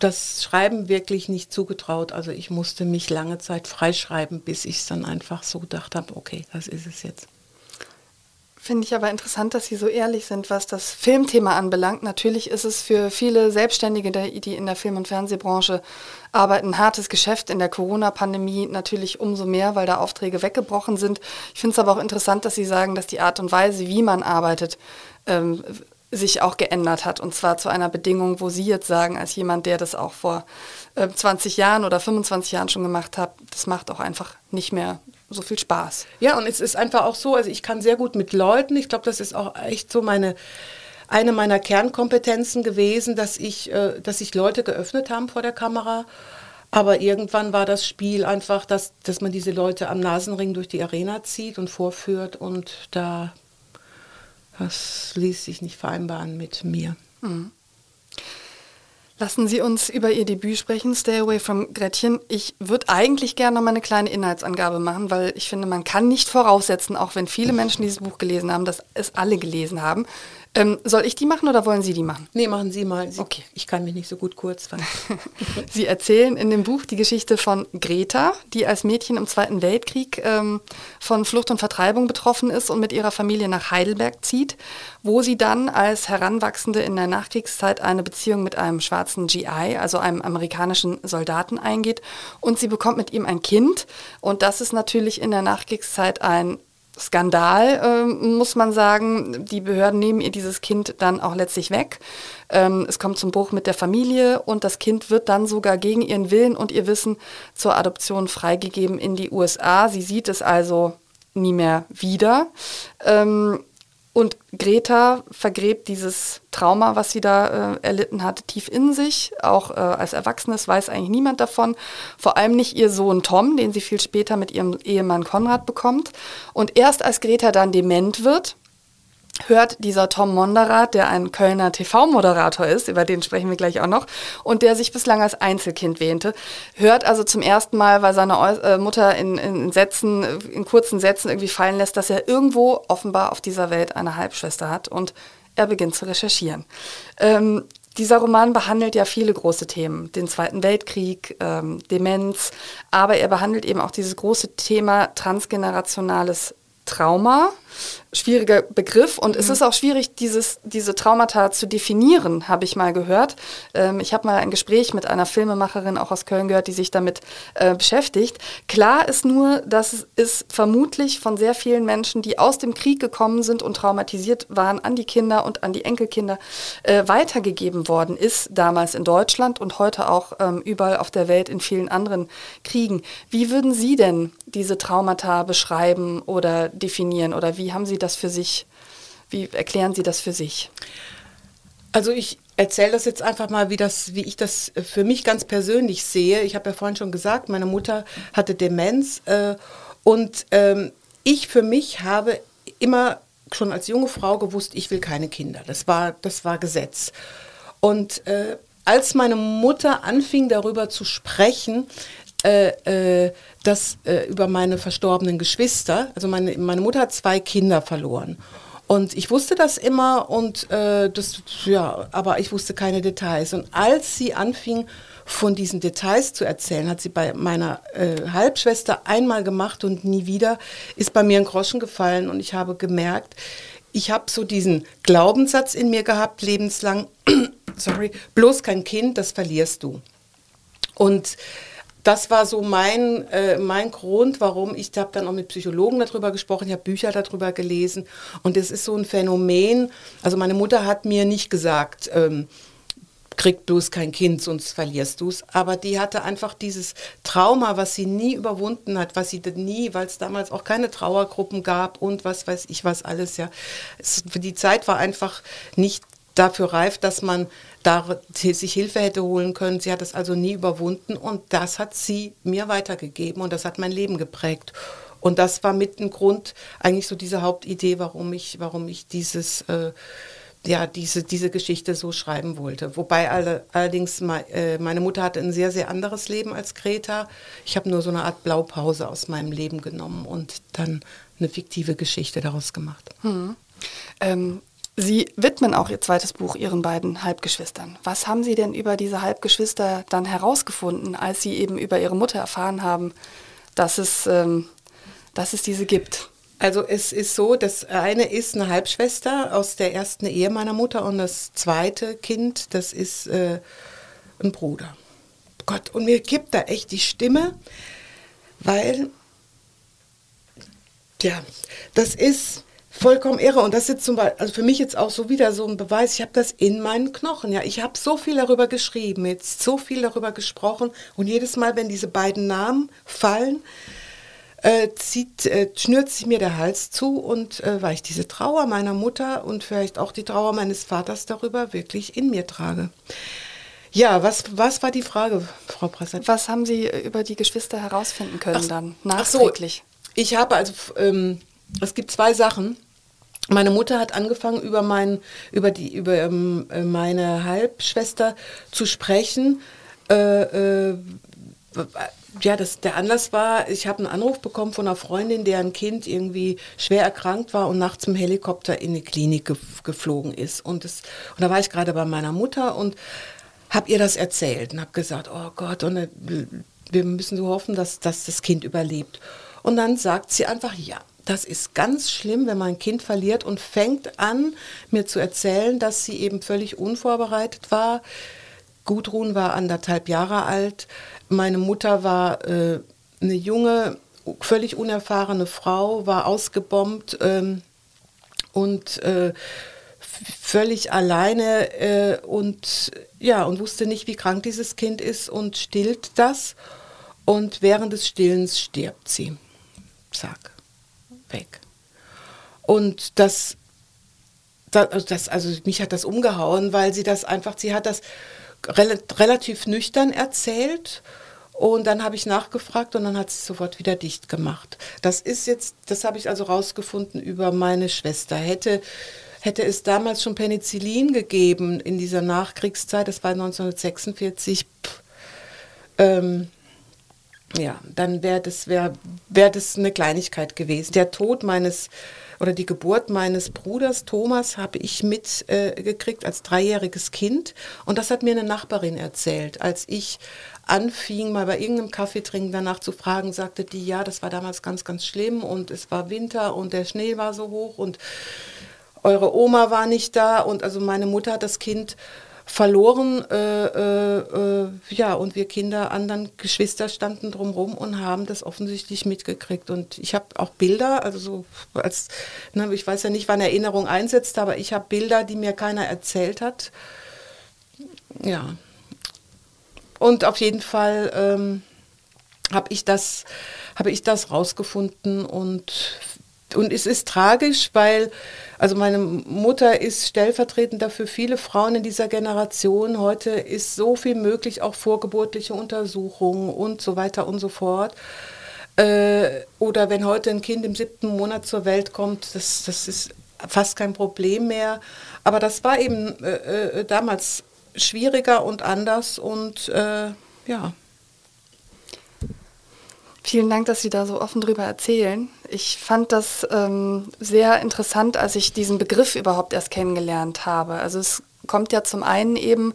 das Schreiben wirklich nicht zugetraut. Also ich musste mich lange Zeit freischreiben, bis ich es dann einfach so gedacht habe, okay, das ist es jetzt. Finde ich aber interessant, dass Sie so ehrlich sind, was das Filmthema anbelangt. Natürlich ist es für viele Selbstständige, die in der Film- und Fernsehbranche arbeiten, ein hartes Geschäft in der Corona-Pandemie natürlich umso mehr, weil da Aufträge weggebrochen sind. Ich finde es aber auch interessant, dass Sie sagen, dass die Art und Weise, wie man arbeitet, ähm, sich auch geändert hat. Und zwar zu einer Bedingung, wo Sie jetzt sagen, als jemand, der das auch vor äh, 20 Jahren oder 25 Jahren schon gemacht hat, das macht auch einfach nicht mehr so viel Spaß. Ja, und es ist einfach auch so, also ich kann sehr gut mit Leuten, ich glaube, das ist auch echt so meine eine meiner Kernkompetenzen gewesen, dass ich, äh, dass sich Leute geöffnet haben vor der Kamera. Aber irgendwann war das Spiel einfach, dass, dass man diese Leute am Nasenring durch die Arena zieht und vorführt und da das ließ sich nicht vereinbaren mit mir. Mhm. Lassen Sie uns über Ihr Debüt sprechen, Stay Away from Gretchen. Ich würde eigentlich gerne noch mal eine kleine Inhaltsangabe machen, weil ich finde, man kann nicht voraussetzen, auch wenn viele Menschen dieses Buch gelesen haben, dass es alle gelesen haben. Ähm, soll ich die machen oder wollen Sie die machen? Nee, machen Sie mal. Sie, okay. Ich kann mich nicht so gut kurz fassen. Sie erzählen in dem Buch die Geschichte von Greta, die als Mädchen im Zweiten Weltkrieg ähm, von Flucht und Vertreibung betroffen ist und mit ihrer Familie nach Heidelberg zieht, wo sie dann als Heranwachsende in der Nachkriegszeit eine Beziehung mit einem schwarzen GI, also einem amerikanischen Soldaten eingeht. Und sie bekommt mit ihm ein Kind. Und das ist natürlich in der Nachkriegszeit ein Skandal, äh, muss man sagen. Die Behörden nehmen ihr dieses Kind dann auch letztlich weg. Ähm, es kommt zum Bruch mit der Familie und das Kind wird dann sogar gegen ihren Willen und ihr Wissen zur Adoption freigegeben in die USA. Sie sieht es also nie mehr wieder. Ähm, und Greta vergräbt dieses Trauma, was sie da äh, erlitten hat, tief in sich. Auch äh, als Erwachsenes weiß eigentlich niemand davon. Vor allem nicht ihr Sohn Tom, den sie viel später mit ihrem Ehemann Konrad bekommt. Und erst als Greta dann dement wird, hört dieser Tom Monderath, der ein Kölner TV-Moderator ist, über den sprechen wir gleich auch noch, und der sich bislang als Einzelkind wähnte, hört also zum ersten Mal, weil seine äh, Mutter in, in Sätzen, in kurzen Sätzen irgendwie fallen lässt, dass er irgendwo offenbar auf dieser Welt eine Halbschwester hat und er beginnt zu recherchieren. Ähm, dieser Roman behandelt ja viele große Themen, den Zweiten Weltkrieg, ähm, Demenz, aber er behandelt eben auch dieses große Thema transgenerationales Trauma schwieriger Begriff und mhm. es ist auch schwierig, dieses, diese Traumata zu definieren, habe ich mal gehört. Ähm, ich habe mal ein Gespräch mit einer Filmemacherin auch aus Köln gehört, die sich damit äh, beschäftigt. Klar ist nur, dass es vermutlich von sehr vielen Menschen, die aus dem Krieg gekommen sind und traumatisiert waren, an die Kinder und an die Enkelkinder äh, weitergegeben worden ist, damals in Deutschland und heute auch ähm, überall auf der Welt in vielen anderen Kriegen. Wie würden Sie denn diese Traumata beschreiben oder definieren oder wie haben Sie das für sich, wie erklären Sie das für sich? Also ich erzähle das jetzt einfach mal, wie, das, wie ich das für mich ganz persönlich sehe. Ich habe ja vorhin schon gesagt, meine Mutter hatte Demenz äh, und ähm, ich für mich habe immer schon als junge Frau gewusst, ich will keine Kinder. Das war, das war Gesetz. Und äh, als meine Mutter anfing darüber zu sprechen, äh, äh, das äh, über meine verstorbenen Geschwister. Also meine, meine Mutter hat zwei Kinder verloren. Und ich wusste das immer und äh, das, ja, aber ich wusste keine Details. Und als sie anfing, von diesen Details zu erzählen, hat sie bei meiner äh, Halbschwester einmal gemacht und nie wieder, ist bei mir ein Groschen gefallen und ich habe gemerkt, ich habe so diesen Glaubenssatz in mir gehabt, lebenslang, sorry, bloß kein Kind, das verlierst du. Und das war so mein, äh, mein Grund, warum ich habe dann auch mit Psychologen darüber gesprochen, ich habe Bücher darüber gelesen und es ist so ein Phänomen. Also meine Mutter hat mir nicht gesagt, ähm, krieg bloß kein Kind, sonst verlierst du es. Aber die hatte einfach dieses Trauma, was sie nie überwunden hat, was sie nie, weil es damals auch keine Trauergruppen gab und was weiß ich was alles, ja. Es, die Zeit war einfach nicht dafür reif, dass man da sich Hilfe hätte holen können. Sie hat es also nie überwunden und das hat sie mir weitergegeben und das hat mein Leben geprägt. Und das war mit ein Grund, eigentlich so diese Hauptidee, warum ich, warum ich dieses, äh, ja, diese, diese Geschichte so schreiben wollte. Wobei alle, allerdings me, äh, meine Mutter hatte ein sehr, sehr anderes Leben als Greta. Ich habe nur so eine Art Blaupause aus meinem Leben genommen und dann eine fiktive Geschichte daraus gemacht. Hm. Ähm, Sie widmen auch Ihr zweites Buch Ihren beiden Halbgeschwistern. Was haben Sie denn über diese Halbgeschwister dann herausgefunden, als Sie eben über Ihre Mutter erfahren haben, dass es, ähm, dass es diese gibt? Also es ist so, das eine ist eine Halbschwester aus der ersten Ehe meiner Mutter und das zweite Kind, das ist äh, ein Bruder. Gott, und mir kippt da echt die Stimme, weil, ja, das ist vollkommen irre. Und das ist zum Beispiel, also für mich jetzt auch so wieder so ein Beweis, ich habe das in meinen Knochen. Ja, ich habe so viel darüber geschrieben, jetzt so viel darüber gesprochen. Und jedes Mal, wenn diese beiden Namen fallen, äh, zieht, äh, schnürt sich mir der Hals zu und äh, weil ich diese Trauer meiner Mutter und vielleicht auch die Trauer meines Vaters darüber wirklich in mir trage. Ja, was, was war die Frage, Frau Prasser? Was haben Sie über die Geschwister herausfinden können ach, dann, nachträglich? Ach so, ich habe also, ähm, es gibt zwei Sachen. Meine Mutter hat angefangen, über, mein, über, die, über ähm, meine Halbschwester zu sprechen. Äh, äh, ja, das, der Anlass war, ich habe einen Anruf bekommen von einer Freundin, deren Kind irgendwie schwer erkrankt war und nachts im Helikopter in die Klinik ge geflogen ist. Und, das, und da war ich gerade bei meiner Mutter und habe ihr das erzählt und habe gesagt, oh Gott, und äh, wir müssen so hoffen, dass, dass das Kind überlebt. Und dann sagt sie einfach, ja, das ist ganz schlimm, wenn man ein Kind verliert und fängt an, mir zu erzählen, dass sie eben völlig unvorbereitet war. Gudrun war anderthalb Jahre alt. Meine Mutter war äh, eine junge, völlig unerfahrene Frau, war ausgebombt ähm, und äh, völlig alleine äh, und ja und wusste nicht, wie krank dieses Kind ist und stillt das und während des Stillens stirbt sie. Zack weg. Und das, das, das, also mich hat das umgehauen, weil sie das einfach, sie hat das rel relativ nüchtern erzählt und dann habe ich nachgefragt und dann hat sie sofort wieder dicht gemacht. Das ist jetzt, das habe ich also rausgefunden über meine Schwester. Hätte, hätte es damals schon Penicillin gegeben in dieser Nachkriegszeit, das war 1946, pff, ähm, ja, dann wäre das, wär, wär das eine Kleinigkeit gewesen. Der Tod meines oder die Geburt meines Bruders Thomas habe ich mitgekriegt äh, als dreijähriges Kind. Und das hat mir eine Nachbarin erzählt. Als ich anfing, mal bei irgendeinem Kaffee trinken danach zu fragen, sagte die, ja, das war damals ganz, ganz schlimm und es war Winter und der Schnee war so hoch und eure Oma war nicht da. Und also meine Mutter hat das Kind verloren. Äh, äh, äh, ja, und wir Kinder, anderen Geschwister standen drumherum und haben das offensichtlich mitgekriegt. Und ich habe auch Bilder, also so als, ne, ich weiß ja nicht, wann Erinnerung einsetzt, aber ich habe Bilder, die mir keiner erzählt hat. Ja. Und auf jeden Fall ähm, habe ich das, habe ich das rausgefunden und und es ist tragisch, weil also meine Mutter ist stellvertretend dafür viele Frauen in dieser Generation. Heute ist so viel möglich, auch vorgeburtliche Untersuchungen und so weiter und so fort. Äh, oder wenn heute ein Kind im siebten Monat zur Welt kommt, das, das ist fast kein Problem mehr. Aber das war eben äh, äh, damals schwieriger und anders und äh, ja. Vielen Dank, dass Sie da so offen drüber erzählen. Ich fand das ähm, sehr interessant, als ich diesen Begriff überhaupt erst kennengelernt habe. Also es kommt ja zum einen eben,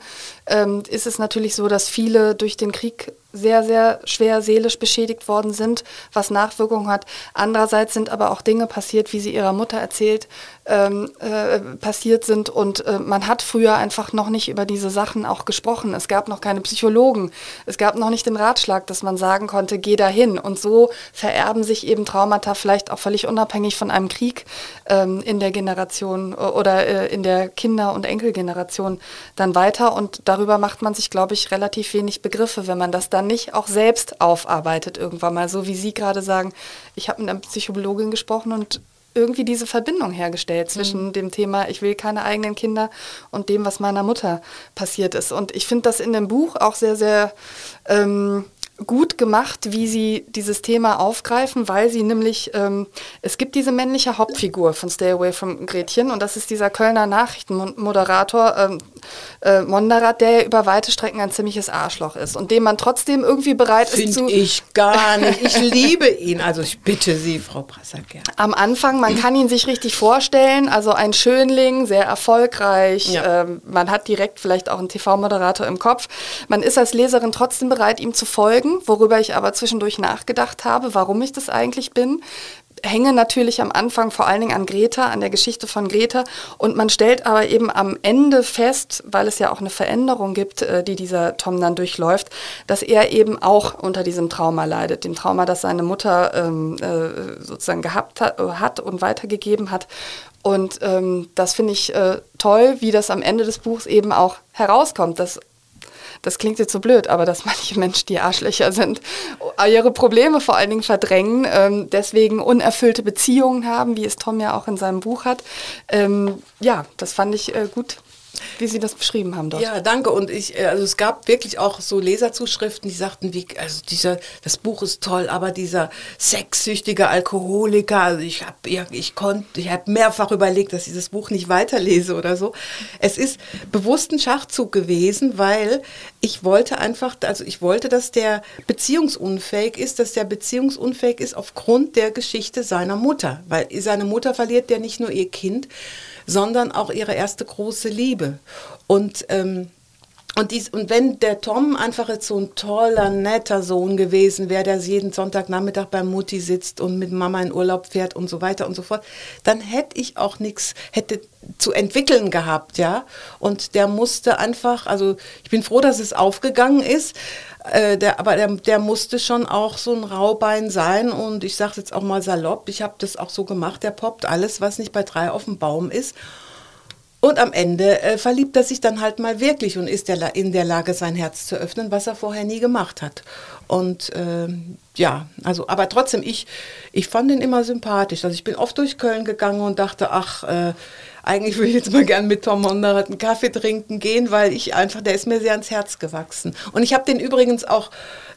ähm, ist es natürlich so, dass viele durch den Krieg sehr, sehr schwer seelisch beschädigt worden sind, was Nachwirkungen hat. Andererseits sind aber auch Dinge passiert, wie sie ihrer Mutter erzählt, ähm, äh, passiert sind. Und äh, man hat früher einfach noch nicht über diese Sachen auch gesprochen. Es gab noch keine Psychologen. Es gab noch nicht den Ratschlag, dass man sagen konnte, geh dahin. Und so vererben sich eben Traumata vielleicht auch völlig unabhängig von einem Krieg ähm, in der Generation oder äh, in der Kinder- und Enkelgeneration dann weiter. Und darüber macht man sich, glaube ich, relativ wenig Begriffe, wenn man das dann nicht auch selbst aufarbeitet irgendwann mal. So wie Sie gerade sagen, ich habe mit einer Psychologin gesprochen und irgendwie diese Verbindung hergestellt zwischen mhm. dem Thema, ich will keine eigenen Kinder und dem, was meiner Mutter passiert ist. Und ich finde das in dem Buch auch sehr, sehr ähm, gut gemacht, wie sie dieses Thema aufgreifen, weil sie nämlich, ähm, es gibt diese männliche Hauptfigur von Stay Away from Gretchen und das ist dieser Kölner Nachrichtenmoderator ähm, äh, Monderat, der über weite Strecken ein ziemliches Arschloch ist und dem man trotzdem irgendwie bereit Find ist zu... Finde ich gar nicht. Ich liebe ihn. Also ich bitte Sie, Frau Prassaker. Am Anfang, man kann ihn sich richtig vorstellen, also ein Schönling, sehr erfolgreich, Ja. ähm, man hat direkt vielleicht auch einen TV-Moderator im Kopf. Man ist als Leserin trotzdem bereit, ihm zu folgen, worüber ich aber zwischendurch nachgedacht habe, warum ich das eigentlich bin. Hänge natürlich am Anfang vor allen Dingen an Greta, an der Geschichte von Greta. Und man stellt aber eben am Ende fest, weil es ja auch eine Veränderung gibt, äh, die dieser Tom dann durchläuft, dass er eben auch unter diesem Trauma leidet. Dem Trauma, das seine Mutter ähm, äh, sozusagen gehabt hat, äh, hat und weitergegeben hat. Und ähm, das finde ich äh, toll, wie das am Ende des Buchs eben auch herauskommt, dass das klingt jetzt so blöd, aber dass manche Menschen, die Arschlöcher sind, ihre Probleme vor allen Dingen verdrängen, ähm, deswegen unerfüllte Beziehungen haben, wie es Tom ja auch in seinem Buch hat. Ähm, ja, das fand ich äh, gut, wie Sie das beschrieben haben dort. Ja, danke. Und ich, äh, also es gab wirklich auch so Leserzuschriften, die sagten, wie, also dieser, das Buch ist toll, aber dieser sexsüchtige Alkoholiker, also ich habe, ja, ich konnte, ich habe mehrfach überlegt, dass ich das Buch nicht weiterlese oder so. Es ist bewusst ein Schachzug gewesen, weil ich wollte einfach, also ich wollte, dass der beziehungsunfähig ist, dass der beziehungsunfähig ist aufgrund der Geschichte seiner Mutter, weil seine Mutter verliert ja nicht nur ihr Kind, sondern auch ihre erste große Liebe. Und ähm, und, dies, und wenn der Tom einfach jetzt so ein toller, netter Sohn gewesen wäre, der jeden Sonntagnachmittag beim Mutti sitzt und mit Mama in Urlaub fährt und so weiter und so fort, dann hätte ich auch nichts, hätte zu entwickeln gehabt, ja. Und der musste einfach, also ich bin froh, dass es aufgegangen ist, äh, der, aber der, der musste schon auch so ein Raubein sein und ich sage jetzt auch mal salopp, ich habe das auch so gemacht, der poppt alles, was nicht bei drei auf dem Baum ist. Und am Ende äh, verliebt er sich dann halt mal wirklich und ist der, in der Lage, sein Herz zu öffnen, was er vorher nie gemacht hat. Und ähm, ja, also, aber trotzdem, ich, ich fand ihn immer sympathisch. Also ich bin oft durch Köln gegangen und dachte, ach, äh, eigentlich würde ich jetzt mal gern mit Tom Monderat einen Kaffee trinken gehen, weil ich einfach, der ist mir sehr ans Herz gewachsen. Und ich habe den übrigens auch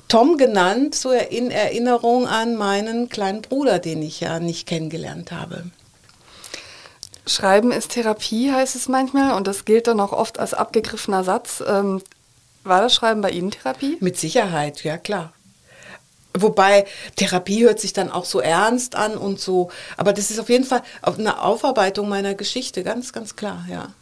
Tom genannt, so in Erinnerung an meinen kleinen Bruder, den ich ja nicht kennengelernt habe. Schreiben ist Therapie, heißt es manchmal, und das gilt dann auch oft als abgegriffener Satz. Ähm, war das Schreiben bei Ihnen Therapie? Mit Sicherheit, ja klar. Wobei Therapie hört sich dann auch so ernst an und so, aber das ist auf jeden Fall eine Aufarbeitung meiner Geschichte, ganz, ganz klar, ja.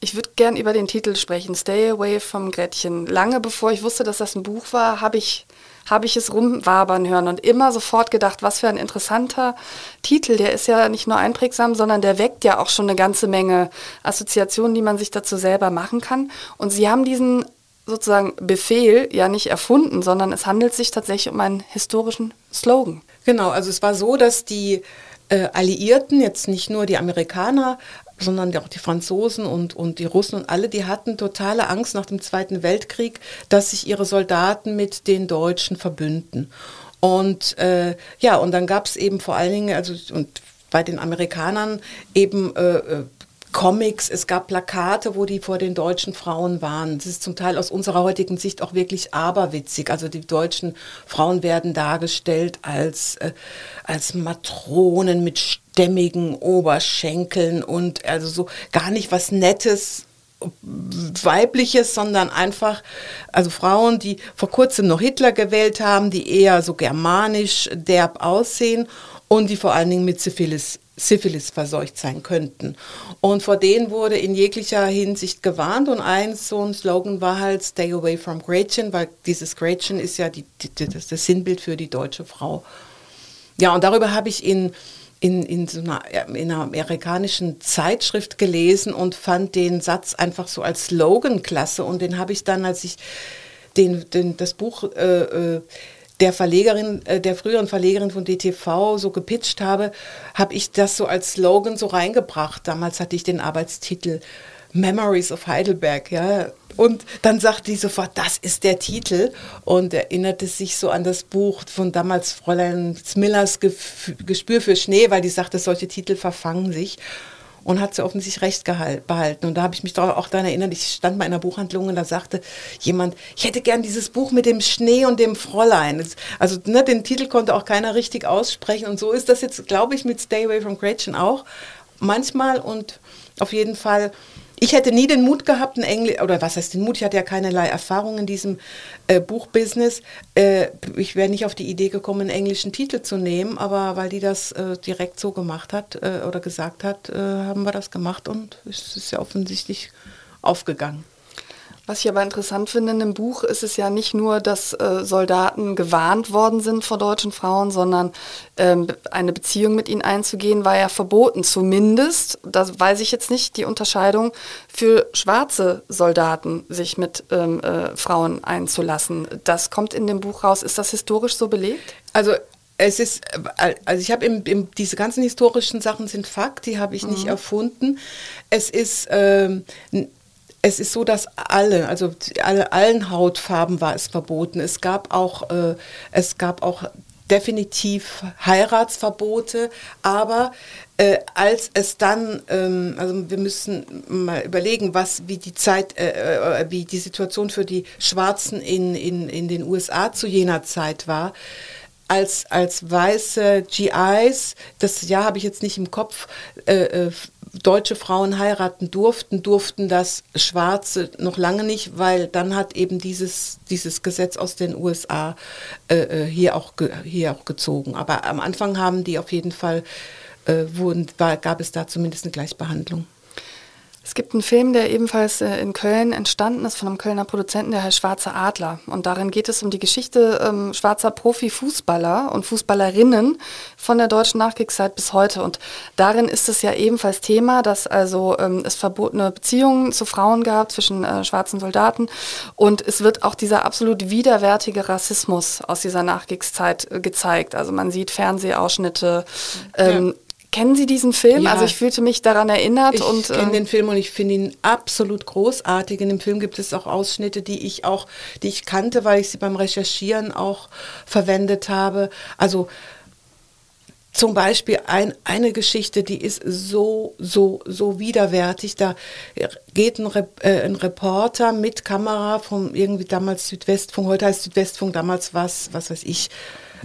Ich würde gern über den Titel sprechen, Stay Away from Gretchen. Lange bevor ich wusste, dass das ein Buch war, habe ich, habe ich es rumwabern hören und immer sofort gedacht, was für ein interessanter Titel. Der ist ja nicht nur einprägsam, sondern der weckt ja auch schon eine ganze Menge Assoziationen, die man sich dazu selber machen kann. Und Sie haben diesen sozusagen Befehl ja nicht erfunden, sondern es handelt sich tatsächlich um einen historischen Slogan. Genau, also es war so, dass die äh, Alliierten, jetzt nicht nur die Amerikaner, sondern auch die Franzosen und, und die Russen und alle, die hatten totale Angst nach dem Zweiten Weltkrieg, dass sich ihre Soldaten mit den Deutschen verbünden. Und äh, ja, und dann gab es eben vor allen Dingen, also und bei den Amerikanern eben äh, äh, Comics, es gab Plakate, wo die vor den deutschen Frauen waren. Das ist zum Teil aus unserer heutigen Sicht auch wirklich aberwitzig. Also die deutschen Frauen werden dargestellt als, äh, als Matronen mit stämmigen Oberschenkeln und also so gar nicht was Nettes, weibliches, sondern einfach, also Frauen, die vor kurzem noch Hitler gewählt haben, die eher so germanisch derb aussehen und die vor allen Dingen mit Syphilis, Syphilis verseucht sein könnten. Und vor denen wurde in jeglicher Hinsicht gewarnt und ein so ein Slogan war halt Stay away from Gretchen, weil dieses Gretchen ist ja die, die, das, das Sinnbild für die deutsche Frau. Ja, und darüber habe ich in, in, in so einer, in einer amerikanischen Zeitschrift gelesen und fand den Satz einfach so als Slogan klasse. Und den habe ich dann, als ich den, den, das Buch äh, äh, der Verlegerin, äh, der früheren Verlegerin von DTV so gepitcht habe, habe ich das so als Slogan so reingebracht. Damals hatte ich den Arbeitstitel Memories of Heidelberg, ja. Und dann sagte die sofort, das ist der Titel und erinnerte sich so an das Buch von damals Fräulein Smillers Gespür für Schnee, weil die sagte, solche Titel verfangen sich. und hat sie offensichtlich recht behalten. Und da habe ich mich auch daran erinnert, ich stand mal in einer Buchhandlung und da sagte jemand, ich hätte gern dieses Buch mit dem Schnee und dem Fräulein. Also ne, den Titel konnte auch keiner richtig aussprechen. Und so ist das jetzt, glaube ich, mit Stay Away from Gretchen auch. Manchmal und auf jeden Fall ich hätte nie den Mut gehabt, ein Englisch, oder was heißt den Mut, ich hatte ja keinerlei Erfahrung in diesem äh, Buchbusiness. Äh, ich wäre nicht auf die Idee gekommen, einen englischen Titel zu nehmen, aber weil die das äh, direkt so gemacht hat äh, oder gesagt hat, äh, haben wir das gemacht und es ist ja offensichtlich aufgegangen. Was ich aber interessant finde in dem Buch, ist es ja nicht nur, dass äh, Soldaten gewarnt worden sind vor deutschen Frauen, sondern ähm, eine Beziehung mit ihnen einzugehen war ja verboten. Zumindest, das weiß ich jetzt nicht, die Unterscheidung für schwarze Soldaten, sich mit ähm, äh, Frauen einzulassen. Das kommt in dem Buch raus. Ist das historisch so belegt? Also es ist, also ich habe diese ganzen historischen Sachen sind Fakt, die habe ich mhm. nicht erfunden. Es ist ähm, es ist so, dass alle, also alle, allen Hautfarben war es verboten. Es gab auch, äh, es gab auch definitiv Heiratsverbote, aber äh, als es dann, ähm, also wir müssen mal überlegen, was wie die Zeit, äh, äh wie die Situation für die Schwarzen in, in, in den USA zu jener Zeit war als, als weiße GIs, das Jahr habe ich jetzt nicht im Kopf, äh, äh, deutsche Frauen heiraten durften, durften das Schwarze noch lange nicht, weil dann hat eben dieses, dieses Gesetz aus den USA äh, äh, hier, auch hier auch gezogen. Aber am Anfang haben die auf jeden Fall, äh, wurden, war, gab es da zumindest eine Gleichbehandlung. Es gibt einen Film, der ebenfalls äh, in Köln entstanden ist von einem Kölner Produzenten, der heißt Schwarzer Adler. Und darin geht es um die Geschichte ähm, schwarzer Profifußballer und Fußballerinnen von der deutschen Nachkriegszeit bis heute. Und darin ist es ja ebenfalls Thema, dass also ähm, es verbotene Beziehungen zu Frauen gab zwischen äh, schwarzen Soldaten. Und es wird auch dieser absolut widerwärtige Rassismus aus dieser Nachkriegszeit äh, gezeigt. Also man sieht Fernsehausschnitte. Ähm, ja Kennen Sie diesen Film? Ja, also ich fühlte mich daran erinnert. Ich und kenne äh, den Film und ich finde ihn absolut großartig. In dem Film gibt es auch Ausschnitte, die ich auch, die ich kannte, weil ich sie beim Recherchieren auch verwendet habe. Also zum Beispiel ein, eine Geschichte, die ist so, so, so widerwärtig. Da geht ein, Rep äh, ein Reporter mit Kamera vom irgendwie damals Südwestfunk, heute heißt Südwestfunk, damals was, was weiß ich,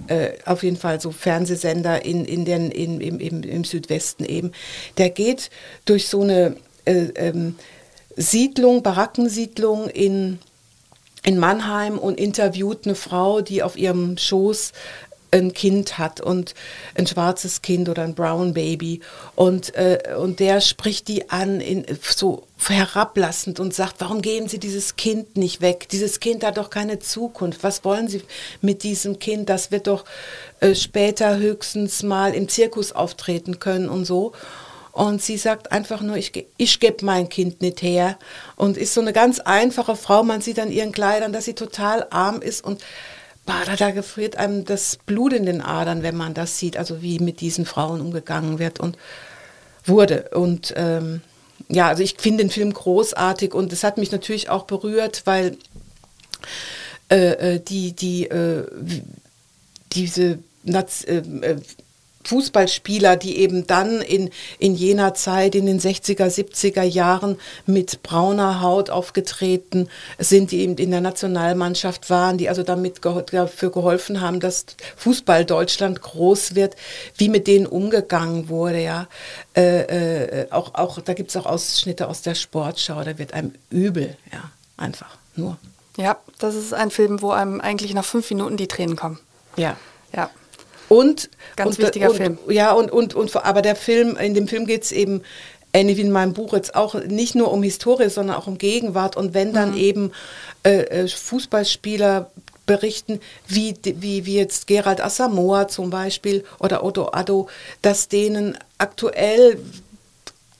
äh, auf jeden Fall so Fernsehsender in, in den, in, im, im, im Südwesten eben. Der geht durch so eine äh, ähm, Siedlung, Barackensiedlung in, in Mannheim und interviewt eine Frau, die auf ihrem Schoß ein Kind hat und ein schwarzes Kind oder ein Brown Baby und, äh, und der spricht die an in, so herablassend und sagt, warum geben Sie dieses Kind nicht weg? Dieses Kind hat doch keine Zukunft. Was wollen Sie mit diesem Kind? Das wird doch äh, später höchstens mal im Zirkus auftreten können und so. Und sie sagt einfach nur, ich, ich gebe mein Kind nicht her. Und ist so eine ganz einfache Frau. Man sieht an ihren Kleidern, dass sie total arm ist und da, da gefriert einem das Blut in den Adern, wenn man das sieht, also wie mit diesen Frauen umgegangen wird und wurde. Und ähm, ja, also ich finde den Film großartig und es hat mich natürlich auch berührt, weil äh, äh die, die, äh, diese Naz äh, äh Fußballspieler, die eben dann in, in jener Zeit, in den 60er, 70er Jahren mit brauner Haut aufgetreten sind, die eben in der Nationalmannschaft waren, die also damit ge dafür geholfen haben, dass Fußball Deutschland groß wird, wie mit denen umgegangen wurde, ja. Äh, äh, auch, auch, da gibt es auch Ausschnitte aus der Sportschau, da wird einem übel, ja, einfach nur. Ja, das ist ein Film, wo einem eigentlich nach fünf Minuten die Tränen kommen. Ja. Ja. Und ganz und, wichtiger und, Film. Ja, und, und, und aber der Film, in dem Film geht es eben ähnlich wie in meinem Buch jetzt auch nicht nur um Historie, sondern auch um Gegenwart. Und wenn dann mhm. eben äh, äh Fußballspieler berichten, wie, wie, wie jetzt Gerald Asamoah zum Beispiel oder Otto Addo, dass denen aktuell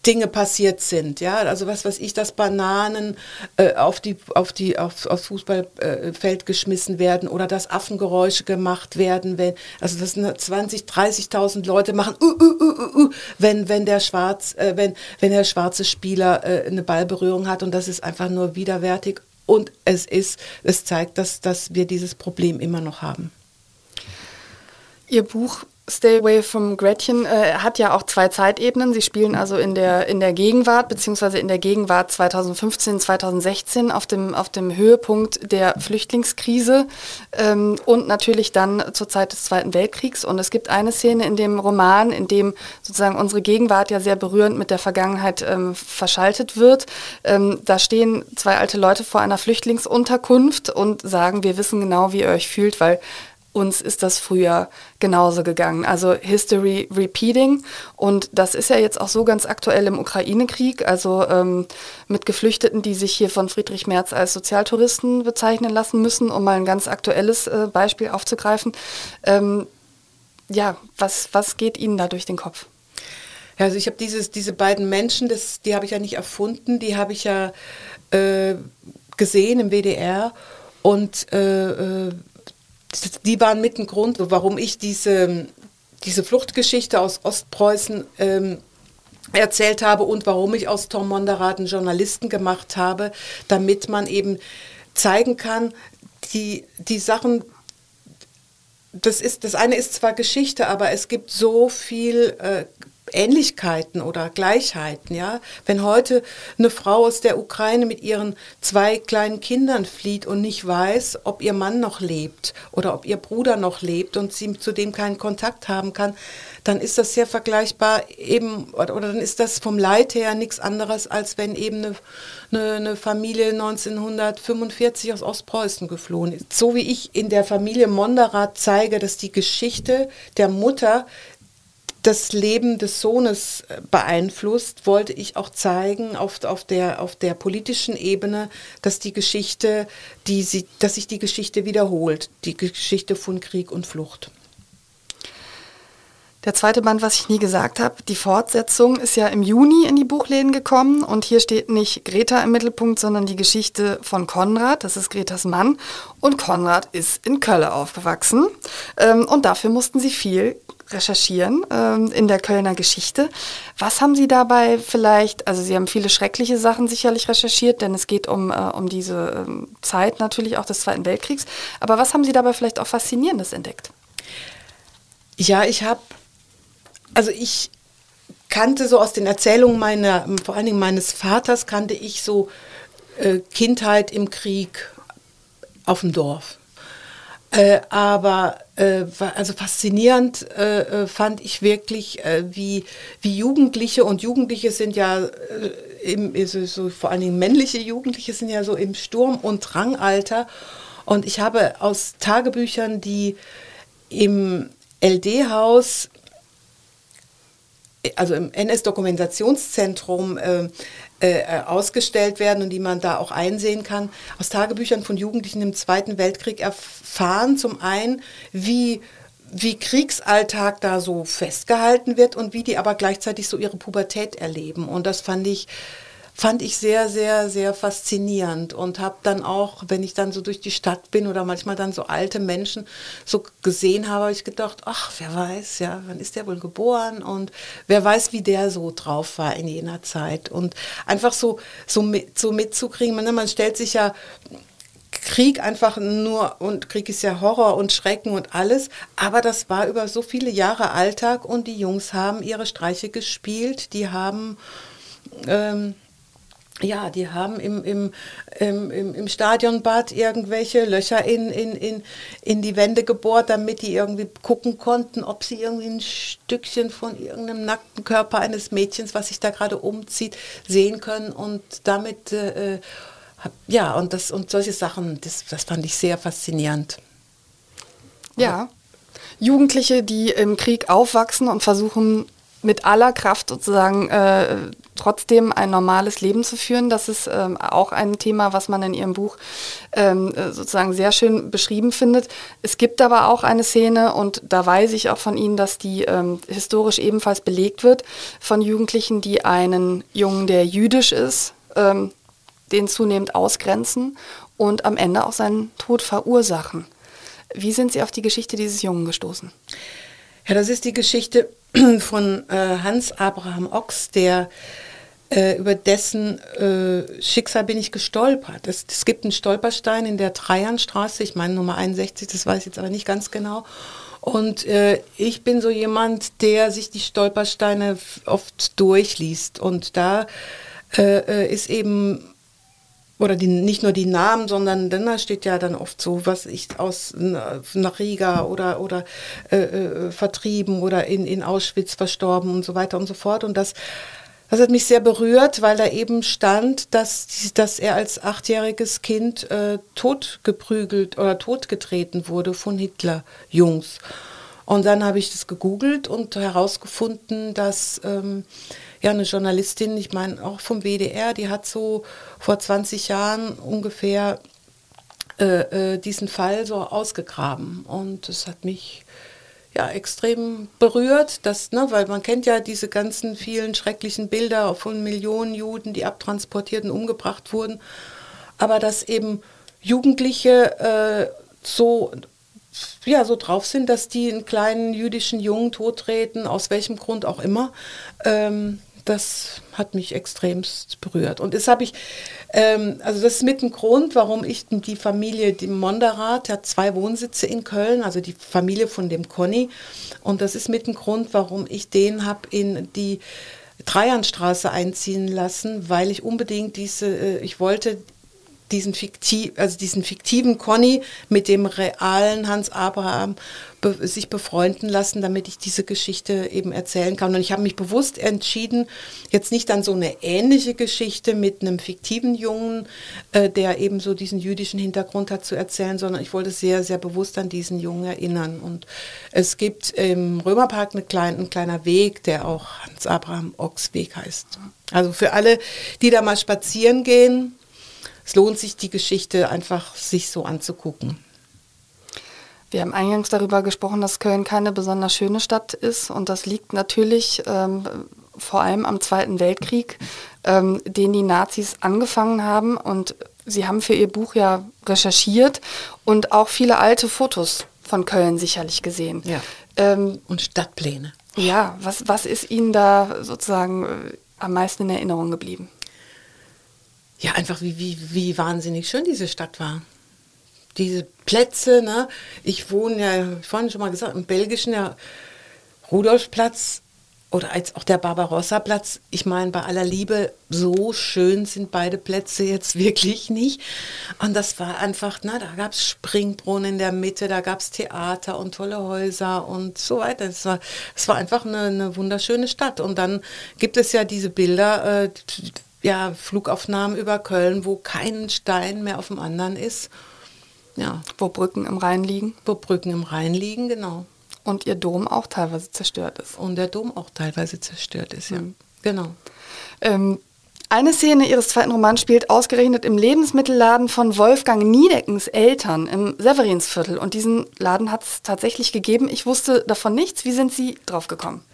Dinge passiert sind, ja, also was weiß ich, dass Bananen äh, auf die auf die auf, aufs Fußballfeld äh, geschmissen werden oder dass Affengeräusche gemacht werden, wenn also das 20, 30.000 Leute machen, uh, uh, uh, uh, wenn wenn der schwarz äh, wenn wenn der schwarze Spieler äh, eine Ballberührung hat und das ist einfach nur widerwärtig und es ist es zeigt, dass dass wir dieses Problem immer noch haben. Ihr Buch Stay Away from Gretchen äh, hat ja auch zwei Zeitebenen. Sie spielen also in der, in der Gegenwart, beziehungsweise in der Gegenwart 2015, 2016 auf dem, auf dem Höhepunkt der Flüchtlingskrise ähm, und natürlich dann zur Zeit des Zweiten Weltkriegs. Und es gibt eine Szene in dem Roman, in dem sozusagen unsere Gegenwart ja sehr berührend mit der Vergangenheit ähm, verschaltet wird. Ähm, da stehen zwei alte Leute vor einer Flüchtlingsunterkunft und sagen, wir wissen genau, wie ihr euch fühlt, weil uns ist das früher genauso gegangen. Also History Repeating. Und das ist ja jetzt auch so ganz aktuell im Ukraine-Krieg, also ähm, mit Geflüchteten, die sich hier von Friedrich Merz als Sozialtouristen bezeichnen lassen müssen, um mal ein ganz aktuelles äh, Beispiel aufzugreifen. Ähm, ja, was, was geht Ihnen da durch den Kopf? Ja, also ich habe dieses, diese beiden Menschen, das, die habe ich ja nicht erfunden, die habe ich ja äh, gesehen im WDR und äh, äh die waren mit ein Grund, warum ich diese, diese Fluchtgeschichte aus Ostpreußen ähm, erzählt habe und warum ich aus Tom Monderath einen Journalisten gemacht habe, damit man eben zeigen kann, die, die Sachen, das, ist, das eine ist zwar Geschichte, aber es gibt so viel äh, Ähnlichkeiten oder Gleichheiten, ja. Wenn heute eine Frau aus der Ukraine mit ihren zwei kleinen Kindern flieht und nicht weiß, ob ihr Mann noch lebt oder ob ihr Bruder noch lebt und sie zu dem keinen Kontakt haben kann, dann ist das sehr vergleichbar eben, oder, oder dann ist das vom Leid her nichts anderes, als wenn eben eine, eine, eine Familie 1945 aus Ostpreußen geflohen ist. So wie ich in der Familie Monderath zeige, dass die Geschichte der Mutter das Leben des Sohnes äh, beeinflusst, wollte ich auch zeigen auf, auf, der, auf der politischen Ebene, dass die Geschichte, die sie, dass sich die Geschichte wiederholt, die Geschichte von Krieg und Flucht. Der zweite Band, was ich nie gesagt habe, die Fortsetzung ist ja im Juni in die Buchläden gekommen und hier steht nicht Greta im Mittelpunkt, sondern die Geschichte von Konrad, das ist Gretas Mann und Konrad ist in Köln aufgewachsen ähm, und dafür mussten sie viel recherchieren ähm, in der Kölner Geschichte. Was haben Sie dabei vielleicht, also Sie haben viele schreckliche Sachen sicherlich recherchiert, denn es geht um, äh, um diese ähm, Zeit natürlich auch des Zweiten Weltkriegs, aber was haben Sie dabei vielleicht auch Faszinierendes entdeckt? Ja, ich habe, also ich kannte so aus den Erzählungen meiner, vor allen Dingen meines Vaters, kannte ich so äh, Kindheit im Krieg auf dem Dorf. Äh, aber äh, also faszinierend äh, äh, fand ich wirklich, äh, wie, wie Jugendliche und Jugendliche sind ja äh, im, so, so, vor allen Dingen männliche Jugendliche sind ja so im Sturm- und Drangalter. Und ich habe aus Tagebüchern, die im LD-Haus also im NS-Dokumentationszentrum äh, äh, ausgestellt werden und die man da auch einsehen kann, aus Tagebüchern von Jugendlichen im Zweiten Weltkrieg erfahren. Zum einen, wie wie Kriegsalltag da so festgehalten wird und wie die aber gleichzeitig so ihre Pubertät erleben. Und das fand ich fand ich sehr, sehr, sehr faszinierend und habe dann auch, wenn ich dann so durch die Stadt bin oder manchmal dann so alte Menschen so gesehen habe, habe ich gedacht, ach, wer weiß, ja, wann ist der wohl geboren und wer weiß, wie der so drauf war in jener Zeit. Und einfach so, so, mit, so mitzukriegen, man, man stellt sich ja Krieg einfach nur, und Krieg ist ja Horror und Schrecken und alles, aber das war über so viele Jahre Alltag und die Jungs haben ihre Streiche gespielt, die haben ähm, ja, die haben im, im, im, im Stadionbad irgendwelche Löcher in, in, in, in die Wände gebohrt, damit die irgendwie gucken konnten, ob sie irgendwie ein Stückchen von irgendeinem nackten Körper eines Mädchens, was sich da gerade umzieht, sehen können und damit, äh, ja, und, das, und solche Sachen, das, das fand ich sehr faszinierend. Ja, Jugendliche, die im Krieg aufwachsen und versuchen mit aller Kraft sozusagen äh, trotzdem ein normales Leben zu führen. Das ist ähm, auch ein Thema, was man in Ihrem Buch ähm, äh, sozusagen sehr schön beschrieben findet. Es gibt aber auch eine Szene, und da weiß ich auch von Ihnen, dass die ähm, historisch ebenfalls belegt wird, von Jugendlichen, die einen Jungen, der jüdisch ist, ähm, den zunehmend ausgrenzen und am Ende auch seinen Tod verursachen. Wie sind Sie auf die Geschichte dieses Jungen gestoßen? Ja, das ist die Geschichte von äh, Hans Abraham Ochs, der äh, über dessen äh, Schicksal bin ich gestolpert. Es, es, gibt einen Stolperstein in der Traianstraße, ich meine Nummer 61, das weiß ich jetzt aber nicht ganz genau. Und äh, ich bin so jemand, der sich die Stolpersteine oft durchliest. Und da äh, ist eben oder die, nicht nur die Namen, sondern dann da steht ja dann oft so, was ich aus nach Riga oder, oder äh, äh, vertrieben oder in, in Auschwitz verstorben und so weiter und so fort. Und das, das hat mich sehr berührt, weil da eben stand, dass, dass er als achtjähriges Kind äh, totgeprügelt oder totgetreten wurde von Hitler-Jungs. Und dann habe ich das gegoogelt und herausgefunden, dass ähm, ja eine Journalistin, ich meine auch vom WDR, die hat so vor 20 Jahren ungefähr äh, äh, diesen Fall so ausgegraben. Und das hat mich ja extrem berührt, dass, ne, weil man kennt ja diese ganzen vielen schrecklichen Bilder von Millionen Juden, die abtransportiert und umgebracht wurden, aber dass eben Jugendliche äh, so ja, so drauf sind, dass die einen kleinen jüdischen Jungen tottreten, aus welchem Grund auch immer. Ähm, das hat mich extremst berührt. Und das habe ich, ähm, also das ist mit ein Grund, warum ich die Familie, die Monderath, hat zwei Wohnsitze in Köln, also die Familie von dem Conny. Und das ist mit ein Grund, warum ich den habe in die Dreiernstraße einziehen lassen, weil ich unbedingt diese, äh, ich wollte diesen, fiktiv, also diesen fiktiven Conny mit dem realen Hans Abraham be sich befreunden lassen, damit ich diese Geschichte eben erzählen kann. Und ich habe mich bewusst entschieden, jetzt nicht an so eine ähnliche Geschichte mit einem fiktiven Jungen, äh, der eben so diesen jüdischen Hintergrund hat, zu erzählen, sondern ich wollte sehr, sehr bewusst an diesen Jungen erinnern. Und es gibt im Römerpark eine klein, ein kleiner Weg, der auch Hans Abraham Ochs Weg heißt. Also für alle, die da mal spazieren gehen, es lohnt sich, die Geschichte einfach sich so anzugucken. Wir haben eingangs darüber gesprochen, dass Köln keine besonders schöne Stadt ist und das liegt natürlich ähm, vor allem am Zweiten Weltkrieg, ähm, den die Nazis angefangen haben und Sie haben für Ihr Buch ja recherchiert und auch viele alte Fotos von Köln sicherlich gesehen. Ja. Ähm, und Stadtpläne. Ja, was, was ist Ihnen da sozusagen äh, am meisten in Erinnerung geblieben? Ja, einfach wie, wie, wie wahnsinnig schön diese Stadt war. Diese Plätze, ne? Ich wohne ja, vorhin schon mal gesagt, im belgischen ja, Rudolfplatz oder als auch der Barbarossa-Platz. Ich meine, bei aller Liebe, so schön sind beide Plätze jetzt wirklich nicht. Und das war einfach, na, da gab es Springbrunnen in der Mitte, da gab es Theater und tolle Häuser und so weiter. Es war, es war einfach eine, eine wunderschöne Stadt. Und dann gibt es ja diese Bilder, äh, ja, Flugaufnahmen über Köln, wo kein Stein mehr auf dem anderen ist. Ja. Wo Brücken im Rhein liegen. Wo Brücken im Rhein liegen, genau. Und ihr Dom auch teilweise zerstört ist. Und der Dom auch teilweise zerstört ist, ja. Mhm. Genau. Ähm, eine Szene ihres zweiten Romans spielt ausgerechnet im Lebensmittelladen von Wolfgang Niedeckens Eltern im Severinsviertel. Und diesen Laden hat es tatsächlich gegeben. Ich wusste davon nichts. Wie sind Sie drauf gekommen?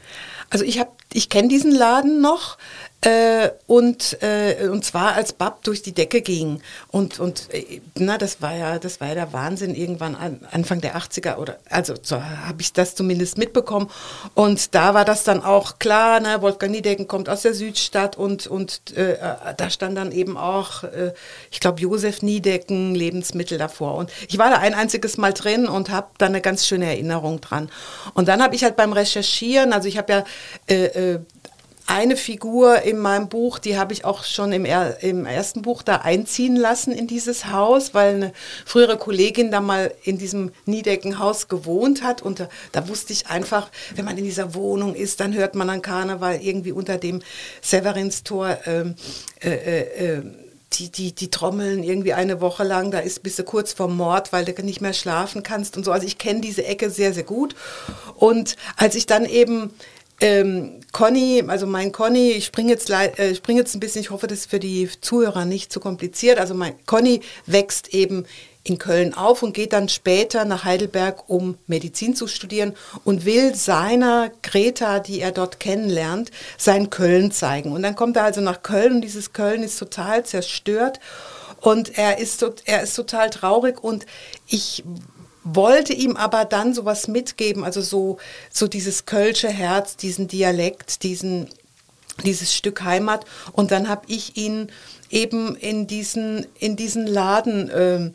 Also ich habe, ich kenne diesen Laden noch. Äh, und, äh, und zwar als Bab durch die Decke ging. Und, und äh, na, das war ja, das war ja der Wahnsinn irgendwann an, Anfang der 80er oder also so habe ich das zumindest mitbekommen. Und da war das dann auch klar, ne, Wolfgang Niedecken kommt aus der Südstadt und, und äh, da stand dann eben auch, äh, ich glaube, Josef Niedecken, Lebensmittel davor. Und ich war da ein einziges Mal drin und habe da eine ganz schöne Erinnerung dran. Und dann habe ich halt beim Recherchieren, also ich habe ja äh, eine Figur in meinem Buch, die habe ich auch schon im, er, im, ersten Buch da einziehen lassen in dieses Haus, weil eine frühere Kollegin da mal in diesem Niedeckenhaus gewohnt hat. Und da, da, wusste ich einfach, wenn man in dieser Wohnung ist, dann hört man an Karneval irgendwie unter dem Severinstor ähm, äh, äh, äh, die, die, die trommeln irgendwie eine Woche lang, da ist bist du kurz vorm Mord, weil du nicht mehr schlafen kannst und so. Also ich kenne diese Ecke sehr, sehr gut. Und als ich dann eben ähm, Conny, also mein Conny, ich springe jetzt, äh, spring jetzt ein bisschen, ich hoffe, das ist für die Zuhörer nicht zu kompliziert. Also mein Conny wächst eben in Köln auf und geht dann später nach Heidelberg, um Medizin zu studieren und will seiner Greta, die er dort kennenlernt, sein Köln zeigen. Und dann kommt er also nach Köln und dieses Köln ist total zerstört und er ist, er ist total traurig und ich wollte ihm aber dann sowas mitgeben, also so, so dieses Kölsche Herz, diesen Dialekt, diesen dieses Stück Heimat. Und dann habe ich ihn eben in diesen, in diesen Laden äh,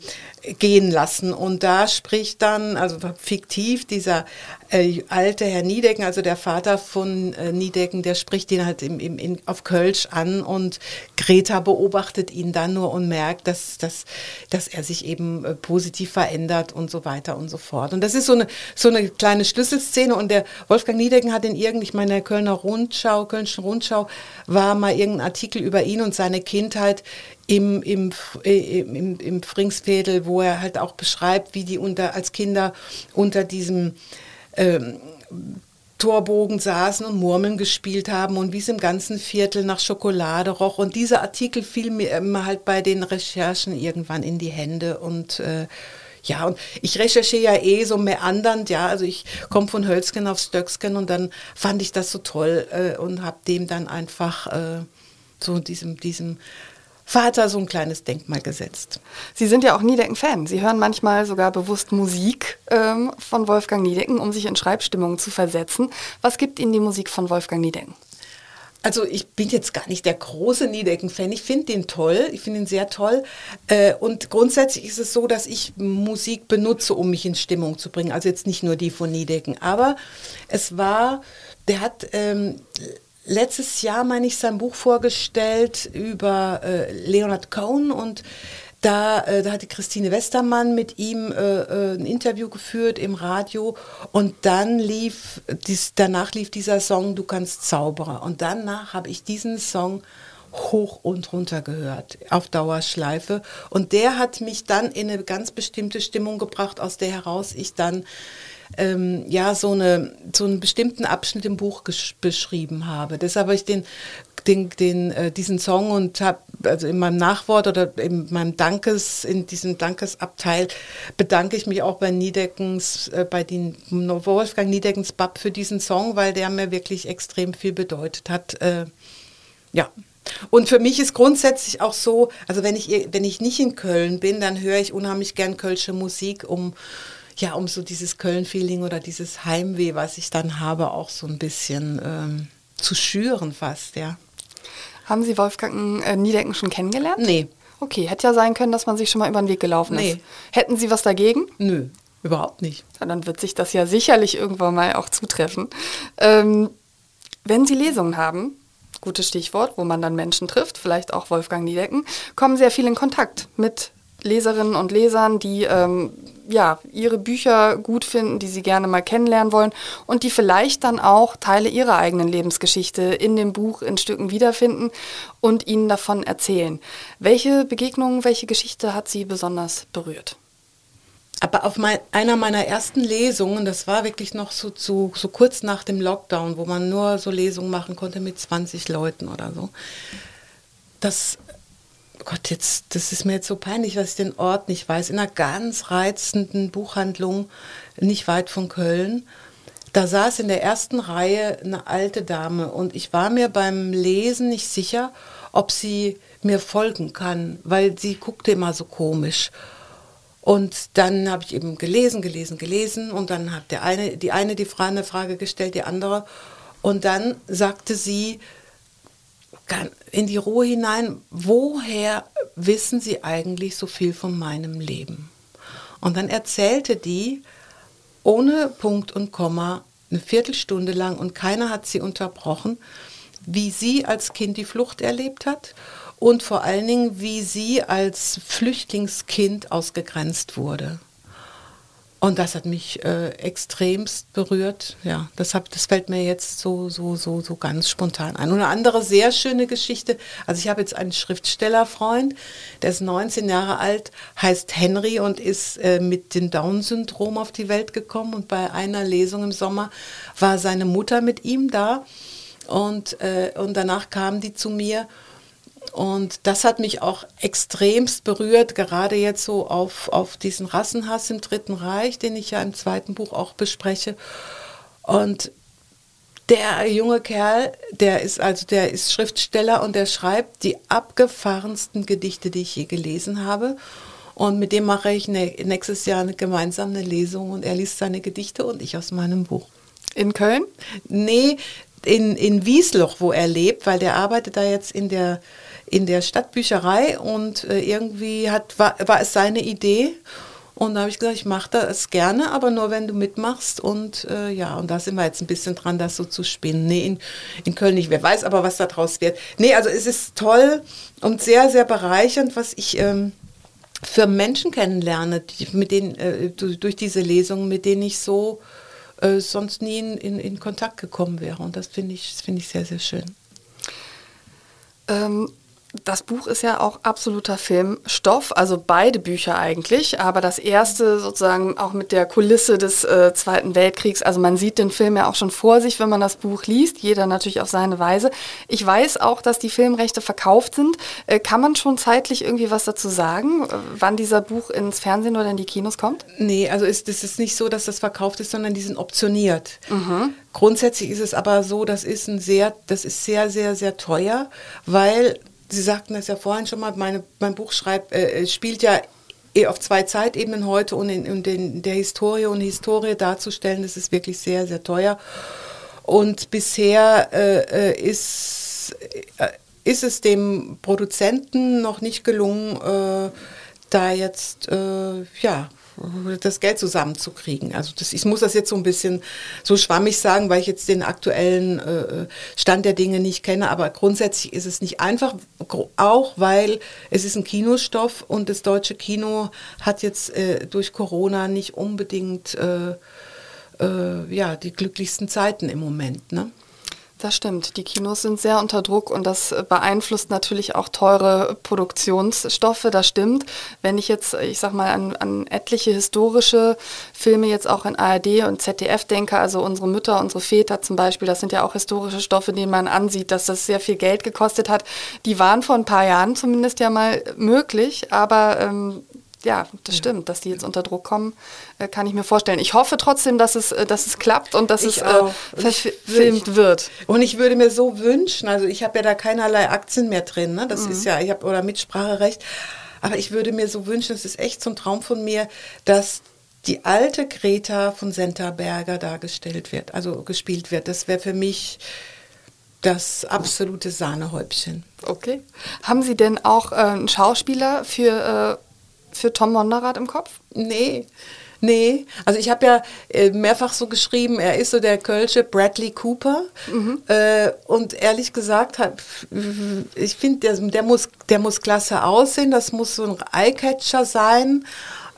gehen lassen. Und da spricht dann, also fiktiv, dieser äh, alte Herr Niedecken, also der Vater von äh, Niedecken, der spricht ihn halt im, im, in, auf Kölsch an und Greta beobachtet ihn dann nur und merkt, dass, dass, dass er sich eben äh, positiv verändert und so weiter und so fort. Und das ist so eine, so eine kleine Schlüsselszene und der Wolfgang Niedecken hat in irgend, ich meine, Kölner Rundschau, Kölnischen Rundschau war mal irgendein Artikel über ihn und seine Kindheit im, im, im, im Fringsfädel, wo er halt auch beschreibt, wie die unter, als Kinder unter diesem ähm, Torbogen saßen und Murmeln gespielt haben und wie es im ganzen Viertel nach Schokolade roch. Und dieser Artikel fiel mir halt bei den Recherchen irgendwann in die Hände und äh, ja, und ich recherchiere ja eh so meandernd, ja, also ich komme von Hölzgen auf Stöcksken und dann fand ich das so toll äh, und habe dem dann einfach äh, so diesem, diesem Vater so ein kleines Denkmal gesetzt. Sie sind ja auch Niedecken-Fan. Sie hören manchmal sogar bewusst Musik ähm, von Wolfgang Niedecken, um sich in Schreibstimmungen zu versetzen. Was gibt Ihnen die Musik von Wolfgang Niedecken? Also ich bin jetzt gar nicht der große Niedecken-Fan. Ich finde den toll, ich finde ihn sehr toll. Äh, und grundsätzlich ist es so, dass ich Musik benutze, um mich in Stimmung zu bringen. Also jetzt nicht nur die von Niedecken. Aber es war, der hat ähm, letztes Jahr, meine ich, sein Buch vorgestellt über äh, Leonard Cohen und da, äh, da hatte Christine Westermann mit ihm äh, äh, ein Interview geführt im Radio und dann lief, dies, danach lief dieser Song Du kannst Zauberer und danach habe ich diesen Song hoch und runter gehört, auf Dauerschleife. Und der hat mich dann in eine ganz bestimmte Stimmung gebracht, aus der heraus ich dann ähm, ja so, eine, so einen bestimmten Abschnitt im Buch beschrieben habe. Deshalb habe ich den, den, den, äh, diesen Song und habe also in meinem Nachwort oder in meinem Dankes, in diesem Dankesabteil bedanke ich mich auch bei Niedeckens, äh, bei den Wolfgang Niedeckens Bab für diesen Song, weil der mir wirklich extrem viel bedeutet hat. Äh, ja. Und für mich ist grundsätzlich auch so, also wenn ich, wenn ich nicht in Köln bin, dann höre ich unheimlich gern kölsche Musik, um ja, um so dieses Köln-Feeling oder dieses Heimweh, was ich dann habe, auch so ein bisschen ähm, zu schüren fast, ja. Haben Sie Wolfgang äh, Niedecken schon kennengelernt? Nee. Okay, hätte ja sein können, dass man sich schon mal über den Weg gelaufen nee. ist. Hätten Sie was dagegen? Nö, überhaupt nicht. Ja, dann wird sich das ja sicherlich irgendwann mal auch zutreffen. Ähm, wenn Sie Lesungen haben, gutes Stichwort, wo man dann Menschen trifft, vielleicht auch Wolfgang Niedecken, kommen sehr viel in Kontakt mit Leserinnen und Lesern, die ähm, ja, ihre Bücher gut finden, die sie gerne mal kennenlernen wollen und die vielleicht dann auch Teile ihrer eigenen Lebensgeschichte in dem Buch in Stücken wiederfinden und ihnen davon erzählen. Welche Begegnung, welche Geschichte hat sie besonders berührt? Aber auf mein, einer meiner ersten Lesungen, das war wirklich noch so, so, so kurz nach dem Lockdown, wo man nur so Lesungen machen konnte mit 20 Leuten oder so, das Gott, jetzt, das ist mir jetzt so peinlich, dass ich den Ort nicht weiß. In einer ganz reizenden Buchhandlung, nicht weit von Köln. Da saß in der ersten Reihe eine alte Dame und ich war mir beim Lesen nicht sicher, ob sie mir folgen kann, weil sie guckte immer so komisch. Und dann habe ich eben gelesen, gelesen, gelesen und dann hat der eine, die eine die Frage, eine Frage gestellt, die andere. Und dann sagte sie, in die Ruhe hinein, woher wissen Sie eigentlich so viel von meinem Leben? Und dann erzählte die ohne Punkt und Komma eine Viertelstunde lang und keiner hat sie unterbrochen, wie sie als Kind die Flucht erlebt hat und vor allen Dingen, wie sie als Flüchtlingskind ausgegrenzt wurde. Und das hat mich äh, extremst berührt. Ja, das, hab, das fällt mir jetzt so, so, so, so ganz spontan ein. Und eine andere sehr schöne Geschichte. Also ich habe jetzt einen Schriftstellerfreund, der ist 19 Jahre alt, heißt Henry und ist äh, mit dem Down-Syndrom auf die Welt gekommen. Und bei einer Lesung im Sommer war seine Mutter mit ihm da. Und, äh, und danach kam die zu mir und das hat mich auch extremst berührt, gerade jetzt so auf, auf diesen Rassenhass im Dritten Reich, den ich ja im zweiten Buch auch bespreche. Und der junge Kerl, der ist also der ist Schriftsteller und der schreibt die abgefahrensten Gedichte, die ich je gelesen habe. Und mit dem mache ich nächstes Jahr eine gemeinsame Lesung und er liest seine Gedichte und ich aus meinem Buch. In Köln? Nee, in, in Wiesloch, wo er lebt, weil der arbeitet da jetzt in der, in der Stadtbücherei und äh, irgendwie hat, war, war es seine Idee. Und da habe ich gesagt, ich mache das gerne, aber nur wenn du mitmachst. Und äh, ja, und da sind wir jetzt ein bisschen dran, das so zu spinnen. Nee, in, in Köln nicht. Wer weiß aber, was da draus wird. Nee, also es ist toll und sehr, sehr bereichernd, was ich ähm, für Menschen kennenlerne, die, mit denen, äh, durch diese Lesungen, mit denen ich so äh, sonst nie in, in, in, Kontakt gekommen wäre. Und das finde ich, find ich sehr, sehr schön. Ähm, das Buch ist ja auch absoluter Filmstoff, also beide Bücher eigentlich, aber das erste sozusagen auch mit der Kulisse des äh, Zweiten Weltkriegs. Also man sieht den Film ja auch schon vor sich, wenn man das Buch liest, jeder natürlich auf seine Weise. Ich weiß auch, dass die Filmrechte verkauft sind. Äh, kann man schon zeitlich irgendwie was dazu sagen, äh, wann dieser Buch ins Fernsehen oder in die Kinos kommt? Nee, also ist, es ist nicht so, dass das verkauft ist, sondern die sind optioniert. Mhm. Grundsätzlich ist es aber so, das ist ein sehr, das ist sehr, sehr, sehr teuer, weil Sie sagten das ja vorhin schon mal, meine, mein Buch schreibt, äh, spielt ja eh auf zwei Zeitebenen heute und in, in, in der Historie und Historie darzustellen, das ist wirklich sehr, sehr teuer. Und bisher äh, äh ist, äh, ist es dem Produzenten noch nicht gelungen, äh, da jetzt äh, ja, das Geld zusammenzukriegen. Also das, ich muss das jetzt so ein bisschen so schwammig sagen, weil ich jetzt den aktuellen äh, Stand der Dinge nicht kenne, aber grundsätzlich ist es nicht einfach, auch weil es ist ein Kinostoff und das deutsche Kino hat jetzt äh, durch Corona nicht unbedingt äh, äh ja, die glücklichsten Zeiten im Moment. Ne? Das stimmt. Die Kinos sind sehr unter Druck und das beeinflusst natürlich auch teure Produktionsstoffe. Das stimmt. Wenn ich jetzt, ich sag mal, an, an etliche historische Filme jetzt auch in ARD und ZDF denke, also unsere Mütter, unsere Väter zum Beispiel, das sind ja auch historische Stoffe, denen man ansieht, dass das sehr viel Geld gekostet hat. Die waren vor ein paar Jahren zumindest ja mal möglich, aber ähm, ja, das stimmt, dass die jetzt unter Druck kommen, äh, kann ich mir vorstellen. Ich hoffe trotzdem, dass es, äh, dass es klappt und dass ich es äh, verfilmt wird. Und ich würde mir so wünschen, also ich habe ja da keinerlei Aktien mehr drin, ne? das mhm. ist ja, ich habe oder Mitspracherecht, aber ich würde mir so wünschen, das ist echt so ein Traum von mir, dass die alte Greta von Senterberger dargestellt wird, also gespielt wird. Das wäre für mich das absolute Sahnehäubchen. Okay. Haben Sie denn auch äh, einen Schauspieler für äh, für Tom Monderath im Kopf? Nee. Nee, also ich habe ja äh, mehrfach so geschrieben, er ist so der Kölsche Bradley Cooper. Mhm. Äh, und ehrlich gesagt, hab, ich finde, der, der, muss, der muss klasse aussehen, das muss so ein Eyecatcher sein.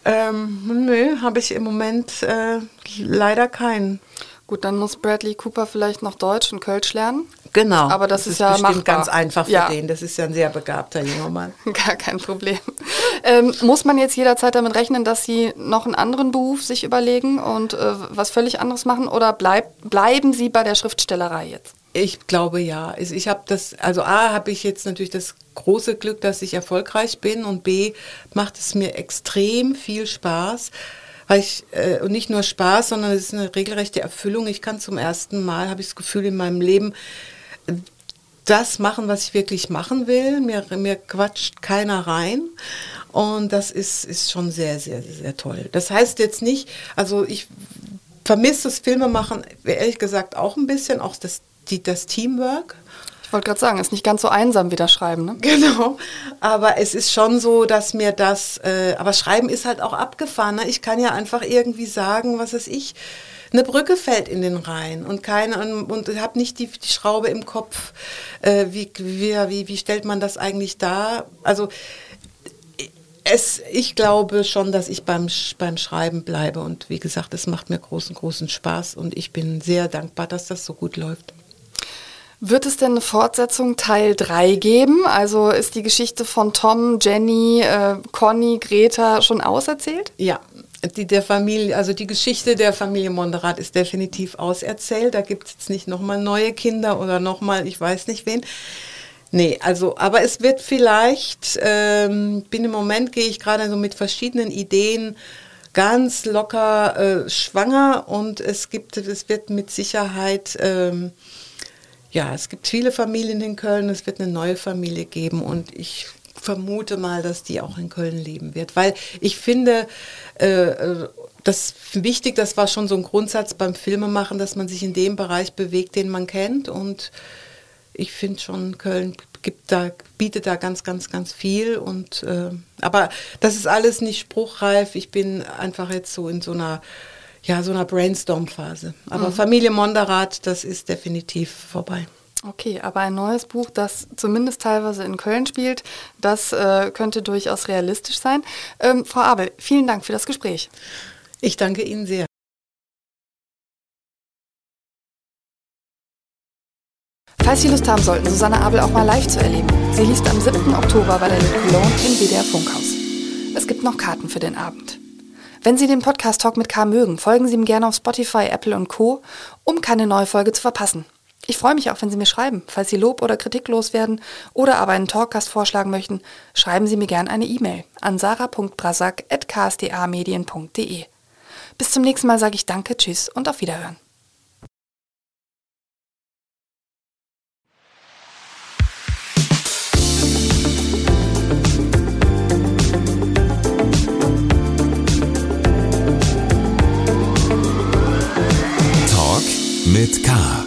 Ähm, nö, habe ich im Moment äh, leider keinen. Gut, dann muss Bradley Cooper vielleicht noch Deutsch und Kölsch lernen. Genau. Aber das, das ist, ist ja bestimmt machbar. ganz einfach für ja. den. Das ist ja ein sehr begabter junger Mann. Gar kein Problem. Ähm, muss man jetzt jederzeit damit rechnen, dass Sie noch einen anderen Beruf sich überlegen und äh, was völlig anderes machen oder bleib, bleiben Sie bei der Schriftstellerei jetzt? Ich glaube ja. Ich habe das, also A, habe ich jetzt natürlich das große Glück, dass ich erfolgreich bin und B, macht es mir extrem viel Spaß weil ich, äh, und nicht nur Spaß, sondern es ist eine regelrechte Erfüllung. Ich kann zum ersten Mal, habe ich das Gefühl, in meinem Leben das machen, was ich wirklich machen will. Mir, mir quatscht keiner rein. Und das ist, ist schon sehr, sehr, sehr toll. Das heißt jetzt nicht, also ich vermisse das Filmemachen ehrlich gesagt auch ein bisschen, auch das, die, das Teamwork. Ich wollte gerade sagen, ist nicht ganz so einsam wie das Schreiben, ne? Genau. Aber es ist schon so, dass mir das, äh, aber Schreiben ist halt auch abgefahren. Ne? Ich kann ja einfach irgendwie sagen, was weiß ich, eine Brücke fällt in den Rhein und keine und, und habe nicht die, die Schraube im Kopf. Äh, wie, wie, wie, stellt man das eigentlich dar? Also es, ich glaube schon, dass ich beim, beim Schreiben bleibe und wie gesagt, es macht mir großen, großen Spaß und ich bin sehr dankbar, dass das so gut läuft. Wird es denn eine Fortsetzung Teil 3 geben? Also ist die Geschichte von Tom, Jenny, äh, Conny, Greta schon auserzählt? Ja, die der Familie, also die Geschichte der Familie Monderat ist definitiv auserzählt. Da gibt es jetzt nicht nochmal neue Kinder oder nochmal, ich weiß nicht wen. Nee, also, aber es wird vielleicht, ähm, bin im Moment, gehe ich gerade so mit verschiedenen Ideen ganz locker äh, schwanger und es gibt, es wird mit Sicherheit ähm, ja, es gibt viele Familien in Köln, es wird eine neue Familie geben und ich vermute mal, dass die auch in Köln leben wird, weil ich finde, äh, das ist wichtig, das war schon so ein Grundsatz beim Filmemachen, dass man sich in dem Bereich bewegt, den man kennt und ich finde schon, Köln gibt da, bietet da ganz, ganz, ganz viel. Und äh, aber das ist alles nicht spruchreif. Ich bin einfach jetzt so in so einer, ja, so einer Brainstorm-Phase. Aber mhm. Familie Monderath, das ist definitiv vorbei. Okay, aber ein neues Buch, das zumindest teilweise in Köln spielt, das äh, könnte durchaus realistisch sein. Ähm, Frau Abel, vielen Dank für das Gespräch. Ich danke Ihnen sehr. Falls Sie Lust haben sollten, Susanne Abel auch mal live zu erleben, sie liest am 7. Oktober bei der Cologne im WDR Funkhaus. Es gibt noch Karten für den Abend. Wenn Sie den Podcast Talk mit K mögen, folgen Sie ihm gerne auf Spotify, Apple und Co., um keine neue Folge zu verpassen. Ich freue mich auch, wenn Sie mir schreiben. Falls Sie Lob oder Kritik loswerden oder aber einen Talkcast vorschlagen möchten, schreiben Sie mir gerne eine E-Mail an sarah.brasak.ksda-medien.de. Bis zum nächsten Mal sage ich Danke, Tschüss und auf Wiederhören. Talk mit Karl.